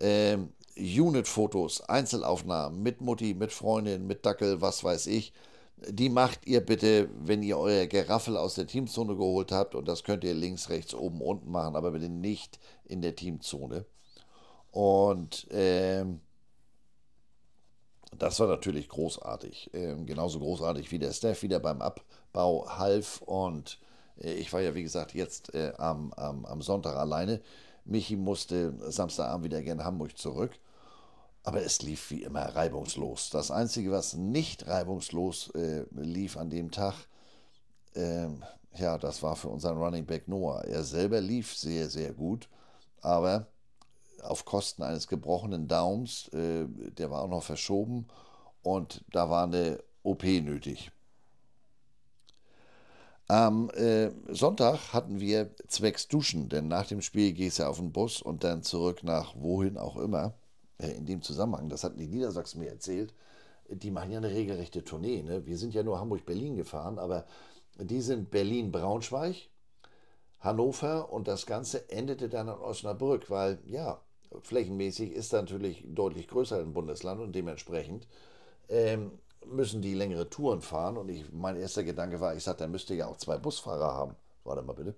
Ähm, Unit-Fotos, Einzelaufnahmen mit Mutti, mit Freundin, mit Dackel, was weiß ich. Die macht ihr bitte, wenn ihr euer Geraffel aus der Teamzone geholt habt. Und das könnt ihr links, rechts, oben, unten machen, aber bitte nicht in der Teamzone. Und ähm, das war natürlich großartig. Ähm, genauso großartig wie der Staff wieder beim Abbau half. Und äh, ich war ja, wie gesagt, jetzt äh, am, am, am Sonntag alleine. Michi musste Samstagabend wieder gerne Hamburg zurück. Aber es lief wie immer reibungslos. Das Einzige, was nicht reibungslos äh, lief an dem Tag, ähm, ja, das war für unseren Running Back Noah. Er selber lief sehr, sehr gut, aber auf Kosten eines gebrochenen Daums, äh, der war auch noch verschoben und da war eine OP nötig. Am äh, Sonntag hatten wir zwecks Duschen, denn nach dem Spiel gehst du auf den Bus und dann zurück nach wohin auch immer. Äh, in dem Zusammenhang, das hatten die Niedersachsen mir erzählt, die machen ja eine regelrechte Tournee. Ne? Wir sind ja nur Hamburg-Berlin gefahren, aber die sind Berlin-Braunschweig, Hannover und das Ganze endete dann in Osnabrück, weil ja, flächenmäßig ist natürlich deutlich größer ein Bundesland und dementsprechend ähm, müssen die längere Touren fahren. Und ich, mein erster Gedanke war, ich sagte, da müsste ja auch zwei Busfahrer haben. Warte mal bitte.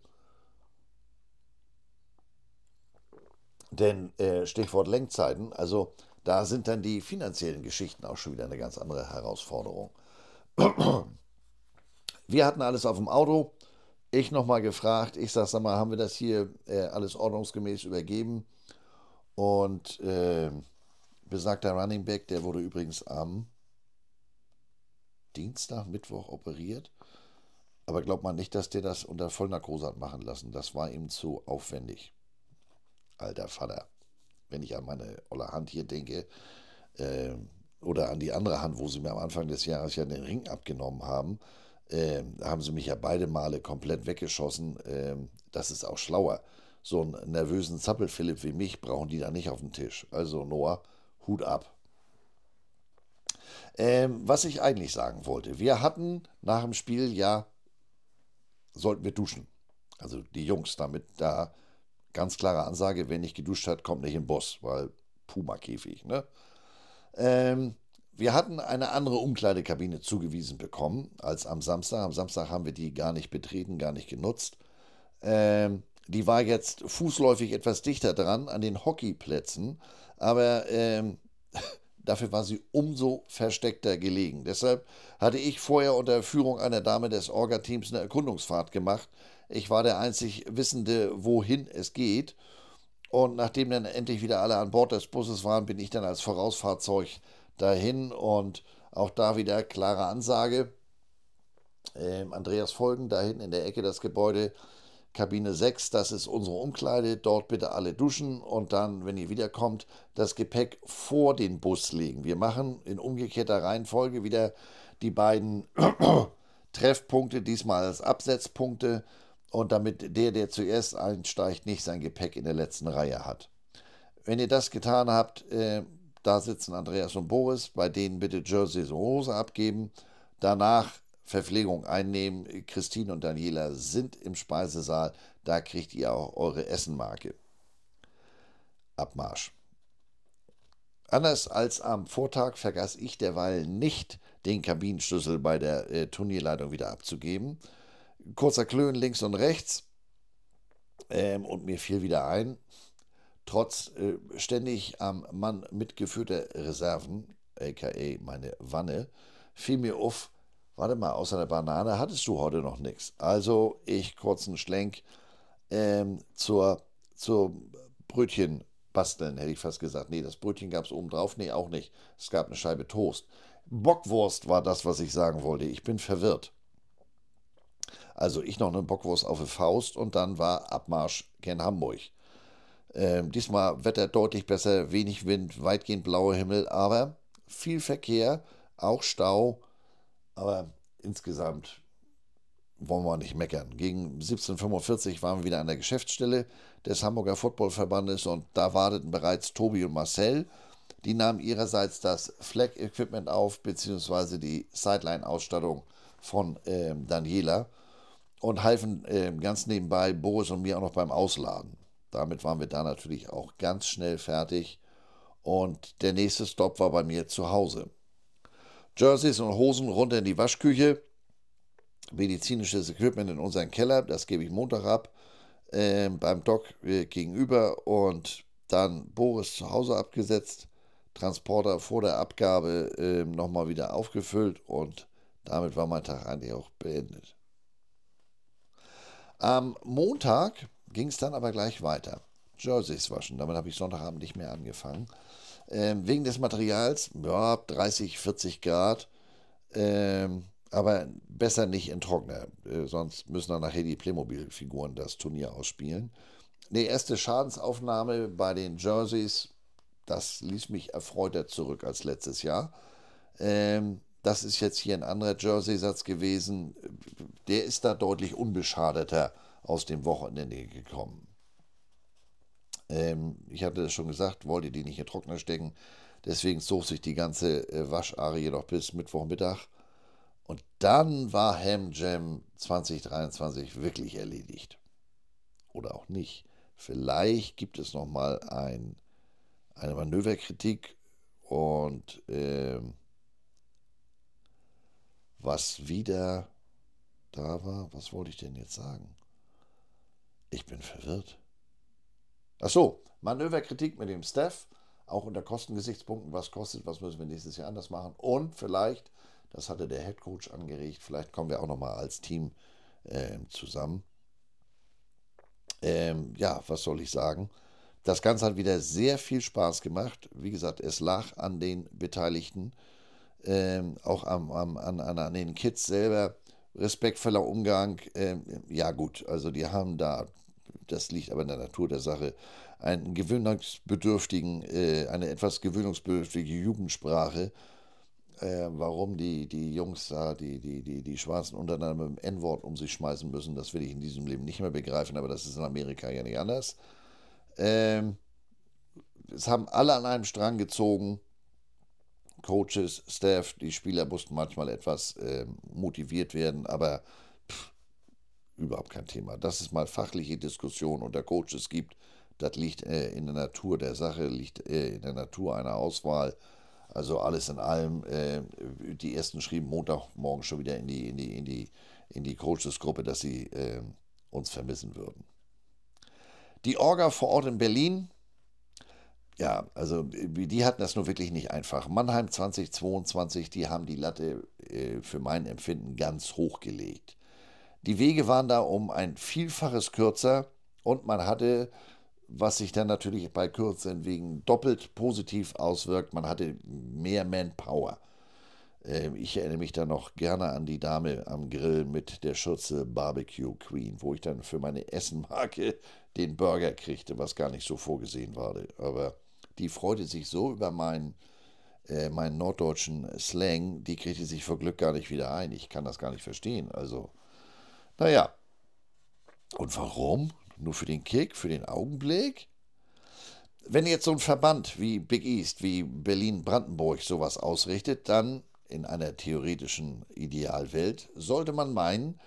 Denn äh, Stichwort Lenkzeiten, also da sind dann die finanziellen Geschichten auch schon wieder eine ganz andere Herausforderung. (clears throat) Wir hatten alles auf dem Auto. Ich nochmal gefragt, ich sag, sag mal, haben wir das hier äh, alles ordnungsgemäß übergeben? Und äh, besagter Running Back, der wurde übrigens am Dienstag, Mittwoch operiert. Aber glaubt man nicht, dass der das unter Vollnarkose hat machen lassen. Das war ihm zu aufwendig. Alter Vater. Wenn ich an meine olle Hand hier denke, äh, oder an die andere Hand, wo sie mir am Anfang des Jahres ja den Ring abgenommen haben, äh, haben sie mich ja beide Male komplett weggeschossen. Äh, das ist auch schlauer so einen nervösen Zappelphilipp wie mich brauchen die da nicht auf dem Tisch. Also Noah, Hut ab. Ähm, was ich eigentlich sagen wollte, wir hatten nach dem Spiel ja, sollten wir duschen. Also die Jungs damit da ganz klare Ansage, wer nicht geduscht hat, kommt nicht in den Bus, weil Puma-Käfig, ne? Ähm, wir hatten eine andere Umkleidekabine zugewiesen bekommen als am Samstag. Am Samstag haben wir die gar nicht betreten, gar nicht genutzt. Ähm, die war jetzt fußläufig etwas dichter dran an den Hockeyplätzen, aber ähm, (laughs) dafür war sie umso versteckter gelegen. Deshalb hatte ich vorher unter Führung einer Dame des Orga-Teams eine Erkundungsfahrt gemacht. Ich war der einzig Wissende, wohin es geht. Und nachdem dann endlich wieder alle an Bord des Busses waren, bin ich dann als Vorausfahrzeug dahin und auch da wieder klare Ansage. Ähm, Andreas Folgen, da hinten in der Ecke das Gebäude, Kabine 6, das ist unsere Umkleide, dort bitte alle duschen und dann, wenn ihr wiederkommt, das Gepäck vor den Bus legen. Wir machen in umgekehrter Reihenfolge wieder die beiden (clears throat) Treffpunkte, diesmal als Absetzpunkte und damit der, der zuerst einsteigt, nicht sein Gepäck in der letzten Reihe hat. Wenn ihr das getan habt, äh, da sitzen Andreas und Boris, bei denen bitte Jerseys und Hose abgeben. Danach Verpflegung einnehmen. Christine und Daniela sind im Speisesaal. Da kriegt ihr auch eure Essenmarke. Abmarsch. Anders als am Vortag vergaß ich derweil nicht, den Kabinenschlüssel bei der äh, Turnierleitung wieder abzugeben. Kurzer Klönen links und rechts. Ähm, und mir fiel wieder ein, trotz äh, ständig am Mann mitgeführter Reserven, aka meine Wanne, fiel mir auf, warte mal, außer der Banane hattest du heute noch nichts. Also ich kurzen Schlenk ähm, zur, zur Brötchen basteln, hätte ich fast gesagt. Nee, das Brötchen gab es oben drauf. Nee, auch nicht. Es gab eine Scheibe Toast. Bockwurst war das, was ich sagen wollte. Ich bin verwirrt. Also ich noch eine Bockwurst auf die Faust und dann war Abmarsch gen Hamburg. Ähm, diesmal Wetter deutlich besser, wenig Wind, weitgehend blauer Himmel, aber viel Verkehr, auch Stau. Aber insgesamt wollen wir nicht meckern. Gegen 1745 waren wir wieder an der Geschäftsstelle des Hamburger Footballverbandes und da warteten bereits Tobi und Marcel. Die nahmen ihrerseits das Flag-Equipment auf, beziehungsweise die Sideline-Ausstattung von äh, Daniela und halfen äh, ganz nebenbei Boris und mir auch noch beim Ausladen. Damit waren wir da natürlich auch ganz schnell fertig und der nächste Stopp war bei mir zu Hause. Jerseys und Hosen runter in die Waschküche, medizinisches Equipment in unseren Keller, das gebe ich Montag ab, äh, beim Doc äh, gegenüber und dann Boris zu Hause abgesetzt, Transporter vor der Abgabe äh, nochmal wieder aufgefüllt und damit war mein Tag eigentlich auch beendet. Am Montag ging es dann aber gleich weiter. Jerseys waschen, damit habe ich Sonntagabend nicht mehr angefangen. Ähm, wegen des Materials, ja, 30, 40 Grad, ähm, aber besser nicht in Trockner, äh, sonst müssen dann nachher die Playmobil-Figuren das Turnier ausspielen. Die erste Schadensaufnahme bei den Jerseys, das ließ mich erfreuter zurück als letztes Jahr. Ähm, das ist jetzt hier ein anderer Jersey-Satz gewesen. Der ist da deutlich unbeschadeter aus dem Wochenende gekommen. Ähm, ich hatte das schon gesagt, wollte die nicht in Trockner stecken. Deswegen zog sich die ganze äh, Wascharie noch bis Mittwochmittag. Und dann war Ham Jam 2023 wirklich erledigt. Oder auch nicht. Vielleicht gibt es noch mal ein, eine Manöverkritik und ähm, was wieder da war. Was wollte ich denn jetzt sagen? Ich bin verwirrt. Ach so, Manöverkritik mit dem Staff, auch unter Kostengesichtspunkten, was kostet, was müssen wir nächstes Jahr anders machen und vielleicht, das hatte der Head Coach angeregt, vielleicht kommen wir auch nochmal als Team äh, zusammen. Ähm, ja, was soll ich sagen? Das Ganze hat wieder sehr viel Spaß gemacht. Wie gesagt, es lag an den Beteiligten ähm, auch am, am, an, an, den Kids selber, respektvoller Umgang. Ähm, ja gut, also die haben da, das liegt aber in der Natur der Sache, einen gewöhnungsbedürftigen, äh, eine etwas gewöhnungsbedürftige Jugendsprache. Äh, warum die, die Jungs da, die, die, die, die Schwarzen untereinander mit dem N-Wort um sich schmeißen müssen, das will ich in diesem Leben nicht mehr begreifen, aber das ist in Amerika ja nicht anders. Ähm, es haben alle an einem Strang gezogen. Coaches, Staff, die Spieler mussten manchmal etwas äh, motiviert werden, aber pff, überhaupt kein Thema. Dass es mal fachliche Diskussionen unter Coaches gibt, das liegt äh, in der Natur der Sache, liegt äh, in der Natur einer Auswahl. Also alles in allem, äh, die ersten schrieben Montagmorgen schon wieder in die, in die, in die, in die Coaches-Gruppe, dass sie äh, uns vermissen würden. Die Orga vor Ort in Berlin ja, also die hatten das nur wirklich nicht einfach. Mannheim 2022, die haben die Latte äh, für mein Empfinden ganz hoch gelegt. Die Wege waren da um ein Vielfaches kürzer und man hatte, was sich dann natürlich bei kürzeren Wegen doppelt positiv auswirkt, man hatte mehr Manpower. Äh, ich erinnere mich da noch gerne an die Dame am Grill mit der Schürze Barbecue Queen, wo ich dann für meine Essenmarke den Burger kriegte, was gar nicht so vorgesehen war. Aber die freute sich so über meinen, äh, meinen norddeutschen Slang, die kriegte sich vor Glück gar nicht wieder ein. Ich kann das gar nicht verstehen. Also, naja. Und warum? Nur für den Kick, für den Augenblick? Wenn jetzt so ein Verband wie Big East, wie Berlin-Brandenburg sowas ausrichtet, dann in einer theoretischen Idealwelt sollte man meinen,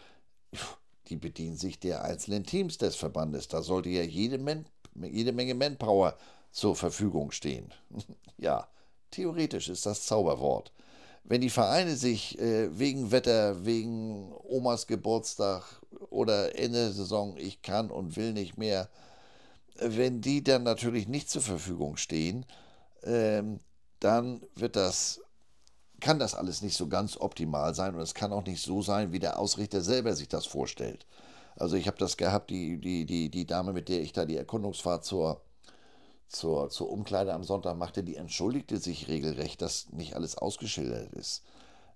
die bedienen sich der einzelnen Teams des Verbandes. Da sollte ja jede, Man jede Menge Manpower zur Verfügung stehen. (laughs) ja, theoretisch ist das Zauberwort. wenn die Vereine sich äh, wegen Wetter, wegen Omas Geburtstag oder Ende der Saison, ich kann und will nicht mehr, wenn die dann natürlich nicht zur Verfügung stehen, ähm, dann wird das, kann das alles nicht so ganz optimal sein und es kann auch nicht so sein, wie der Ausrichter selber sich das vorstellt. Also ich habe das gehabt, die, die, die, die Dame, mit der ich da die Erkundungsfahrt zur, zur, zur Umkleide am Sonntag machte, die entschuldigte sich regelrecht, dass nicht alles ausgeschildert ist.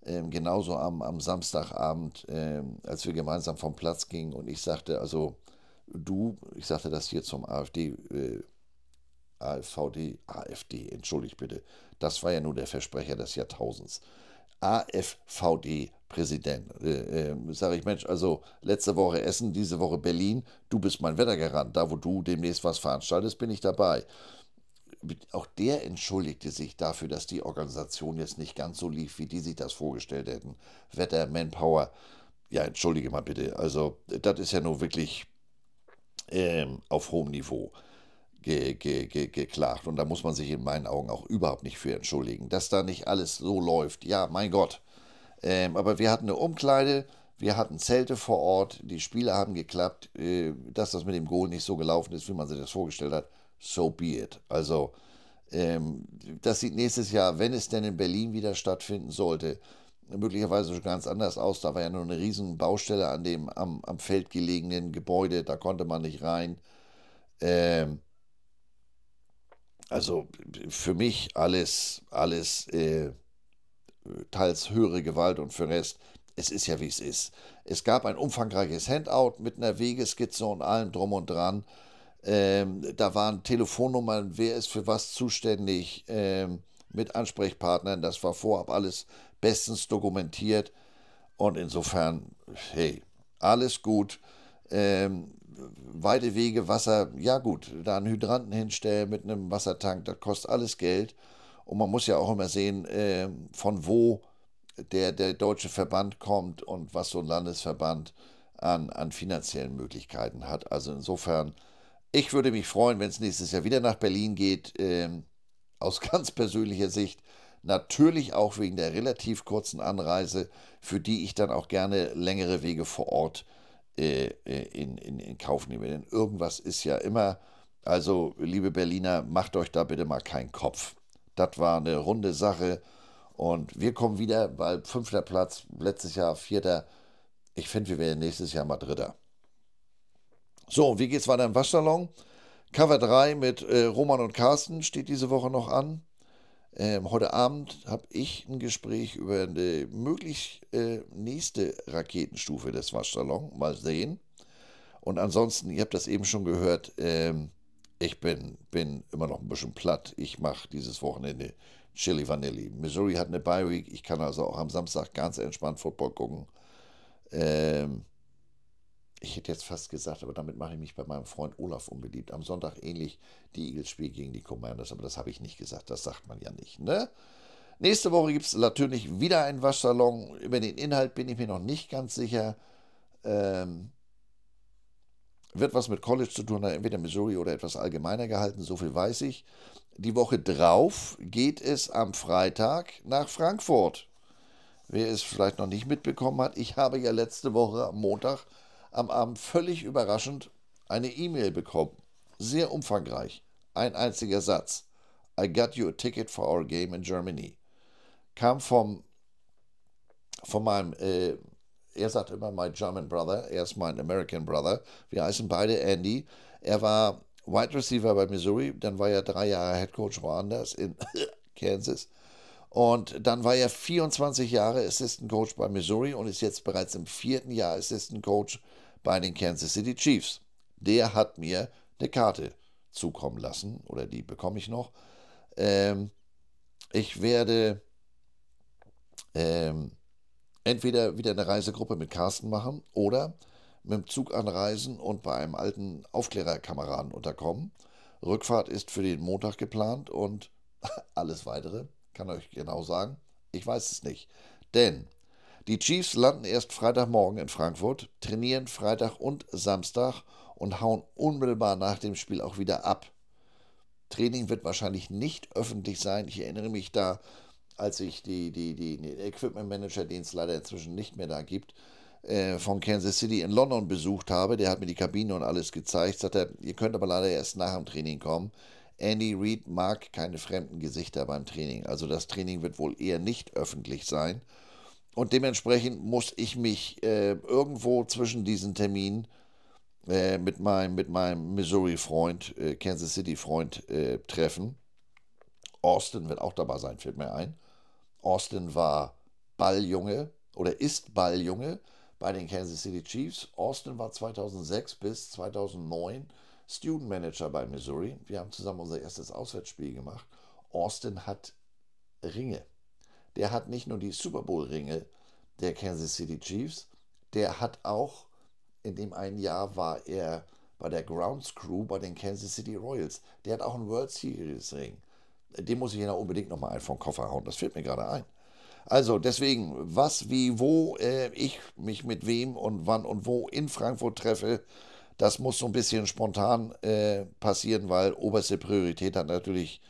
Ähm, genauso am, am Samstagabend, ähm, als wir gemeinsam vom Platz gingen und ich sagte, also du, ich sagte das hier zum AfD, äh, AfVD, AfD, entschuldigt bitte, das war ja nur der Versprecher des Jahrtausends. AfVD-Präsident. Äh, äh, Sage ich, Mensch, also letzte Woche Essen, diese Woche Berlin, du bist mein Wettergarant. Da, wo du demnächst was veranstaltest, bin ich dabei. Auch der entschuldigte sich dafür, dass die Organisation jetzt nicht ganz so lief, wie die sich das vorgestellt hätten. Wetter, Manpower. Ja, entschuldige mal bitte. Also, das ist ja nur wirklich ähm, auf hohem Niveau ge, ge, ge, geklagt. Und da muss man sich in meinen Augen auch überhaupt nicht für entschuldigen, dass da nicht alles so läuft. Ja, mein Gott. Ähm, aber wir hatten eine Umkleide, wir hatten Zelte vor Ort, die Spiele haben geklappt. Äh, dass das mit dem Goal nicht so gelaufen ist, wie man sich das vorgestellt hat, so be it. Also, ähm, das sieht nächstes Jahr, wenn es denn in Berlin wieder stattfinden sollte, möglicherweise schon ganz anders aus. Da war ja nur eine riesen Baustelle an dem am, am Feld gelegenen Gebäude, da konnte man nicht rein. Ähm, also für mich alles, alles äh, teils höhere Gewalt und für den Rest, es ist ja wie es ist. Es gab ein umfangreiches Handout mit einer Wegeskizze und allem drum und dran. Ähm, da waren Telefonnummern, wer ist für was zuständig, ähm, mit Ansprechpartnern. Das war vorab alles bestens dokumentiert. Und insofern, hey, alles gut. Ähm, weite Wege, Wasser, ja gut, da einen Hydranten hinstellen mit einem Wassertank, das kostet alles Geld. Und man muss ja auch immer sehen, äh, von wo der, der deutsche Verband kommt und was so ein Landesverband an, an finanziellen Möglichkeiten hat. Also insofern, ich würde mich freuen, wenn es nächstes Jahr wieder nach Berlin geht, äh, aus (laughs) ganz persönlicher Sicht. Natürlich auch wegen der relativ kurzen Anreise, für die ich dann auch gerne längere Wege vor Ort äh, äh, in, in, in Kauf nehme. Denn irgendwas ist ja immer. Also, liebe Berliner, macht euch da bitte mal keinen Kopf. Das war eine runde Sache. Und wir kommen wieder, weil fünfter Platz, letztes Jahr vierter. Ich finde, wir werden nächstes Jahr mal Dritter. So, wie geht's weiter im Waschsalon? Cover 3 mit äh, Roman und Carsten steht diese Woche noch an. Ähm, heute Abend habe ich ein Gespräch über eine möglich äh, nächste Raketenstufe des Waschsalons. Mal sehen. Und ansonsten, ihr habt das eben schon gehört, ähm, ich bin, bin immer noch ein bisschen platt. Ich mache dieses Wochenende Chili Vanilli. Missouri hat eine Bye Week. Ich kann also auch am Samstag ganz entspannt Football gucken. Ähm, ich hätte jetzt fast gesagt, aber damit mache ich mich bei meinem Freund Olaf unbeliebt. Am Sonntag ähnlich die Eagles spielen gegen die Commanders, aber das habe ich nicht gesagt, das sagt man ja nicht. Ne? Nächste Woche gibt es natürlich wieder einen Waschsalon. Über den Inhalt bin ich mir noch nicht ganz sicher. Ähm, wird was mit College zu tun haben, entweder Missouri oder etwas allgemeiner gehalten, so viel weiß ich. Die Woche drauf geht es am Freitag nach Frankfurt. Wer es vielleicht noch nicht mitbekommen hat, ich habe ja letzte Woche am Montag am Abend völlig überraschend eine E-Mail bekommen. Sehr umfangreich. Ein einziger Satz. I got you a ticket for our game in Germany. Kam vom, von meinem, äh, er sagt immer my German brother, er ist mein American brother. Wir heißen beide Andy. Er war Wide Receiver bei Missouri, dann war er drei Jahre Head Coach woanders in (laughs) Kansas. Und dann war er 24 Jahre Assistant Coach bei Missouri und ist jetzt bereits im vierten Jahr Assistant Coach bei den Kansas City Chiefs. Der hat mir eine Karte zukommen lassen, oder die bekomme ich noch. Ähm, ich werde ähm, entweder wieder eine Reisegruppe mit Carsten machen oder mit dem Zug anreisen und bei einem alten Aufklärerkameraden unterkommen. Rückfahrt ist für den Montag geplant und (laughs) alles weitere kann euch genau sagen. Ich weiß es nicht. Denn die Chiefs landen erst Freitagmorgen in Frankfurt, trainieren Freitag und Samstag und hauen unmittelbar nach dem Spiel auch wieder ab. Training wird wahrscheinlich nicht öffentlich sein. Ich erinnere mich da als ich die, die, die, die Equipment Manager, den es leider inzwischen nicht mehr da gibt, äh, von Kansas City in London besucht habe. Der hat mir die Kabine und alles gezeigt. Sagt er, ihr könnt aber leider erst nach dem Training kommen. Andy Reid mag keine fremden Gesichter beim Training. Also das Training wird wohl eher nicht öffentlich sein. Und dementsprechend muss ich mich äh, irgendwo zwischen diesen Terminen äh, mit meinem, mit meinem Missouri-Freund, äh, Kansas City-Freund äh, treffen. Austin wird auch dabei sein, fällt mir ein. Austin war Balljunge oder ist Balljunge bei den Kansas City Chiefs. Austin war 2006 bis 2009 Student Manager bei Missouri. Wir haben zusammen unser erstes Auswärtsspiel gemacht. Austin hat Ringe. Der hat nicht nur die Super Bowl-Ringe der Kansas City Chiefs, der hat auch, in dem einen Jahr war er bei der Grounds Crew bei den Kansas City Royals. Der hat auch einen World Series Ring. Den muss ich ja unbedingt nochmal einen vom Koffer hauen. Das fällt mir gerade ein. Also deswegen, was, wie, wo äh, ich mich mit wem und wann und wo in Frankfurt treffe, das muss so ein bisschen spontan äh, passieren, weil oberste Priorität hat natürlich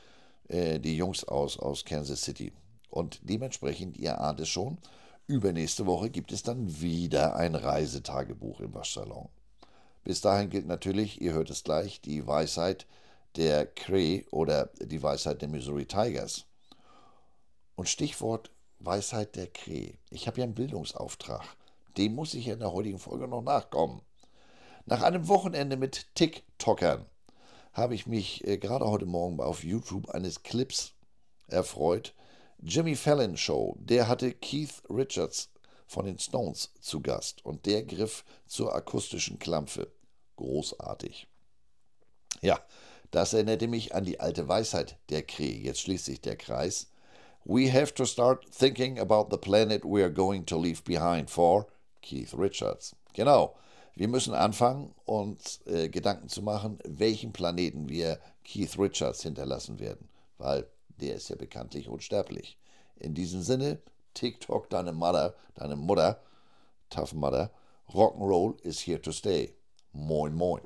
äh, die Jungs aus, aus Kansas City. Und dementsprechend, ihr ahnt es schon, übernächste Woche gibt es dann wieder ein Reisetagebuch im Waschsalon. Bis dahin gilt natürlich, ihr hört es gleich, die Weisheit der Cree oder die Weisheit der Missouri Tigers. Und Stichwort Weisheit der Cree. Ich habe ja einen Bildungsauftrag. Dem muss ich ja in der heutigen Folge noch nachkommen. Nach einem Wochenende mit TikTokern habe ich mich äh, gerade heute Morgen auf YouTube eines Clips erfreut. Jimmy Fallon Show, der hatte Keith Richards von den Stones zu Gast und der griff zur akustischen Klampfe. Großartig. Ja, das erinnerte mich an die alte Weisheit der Kree. Jetzt schließt sich der Kreis. We have to start thinking about the planet we are going to leave behind for Keith Richards. Genau. Wir müssen anfangen, uns äh, Gedanken zu machen, welchen Planeten wir Keith Richards hinterlassen werden, weil der ist ja bekanntlich unsterblich. In diesem Sinne, TikTok deine Mutter, deine Mutter, Tough Mother, Rock'n'Roll is here to stay. Moin, moin.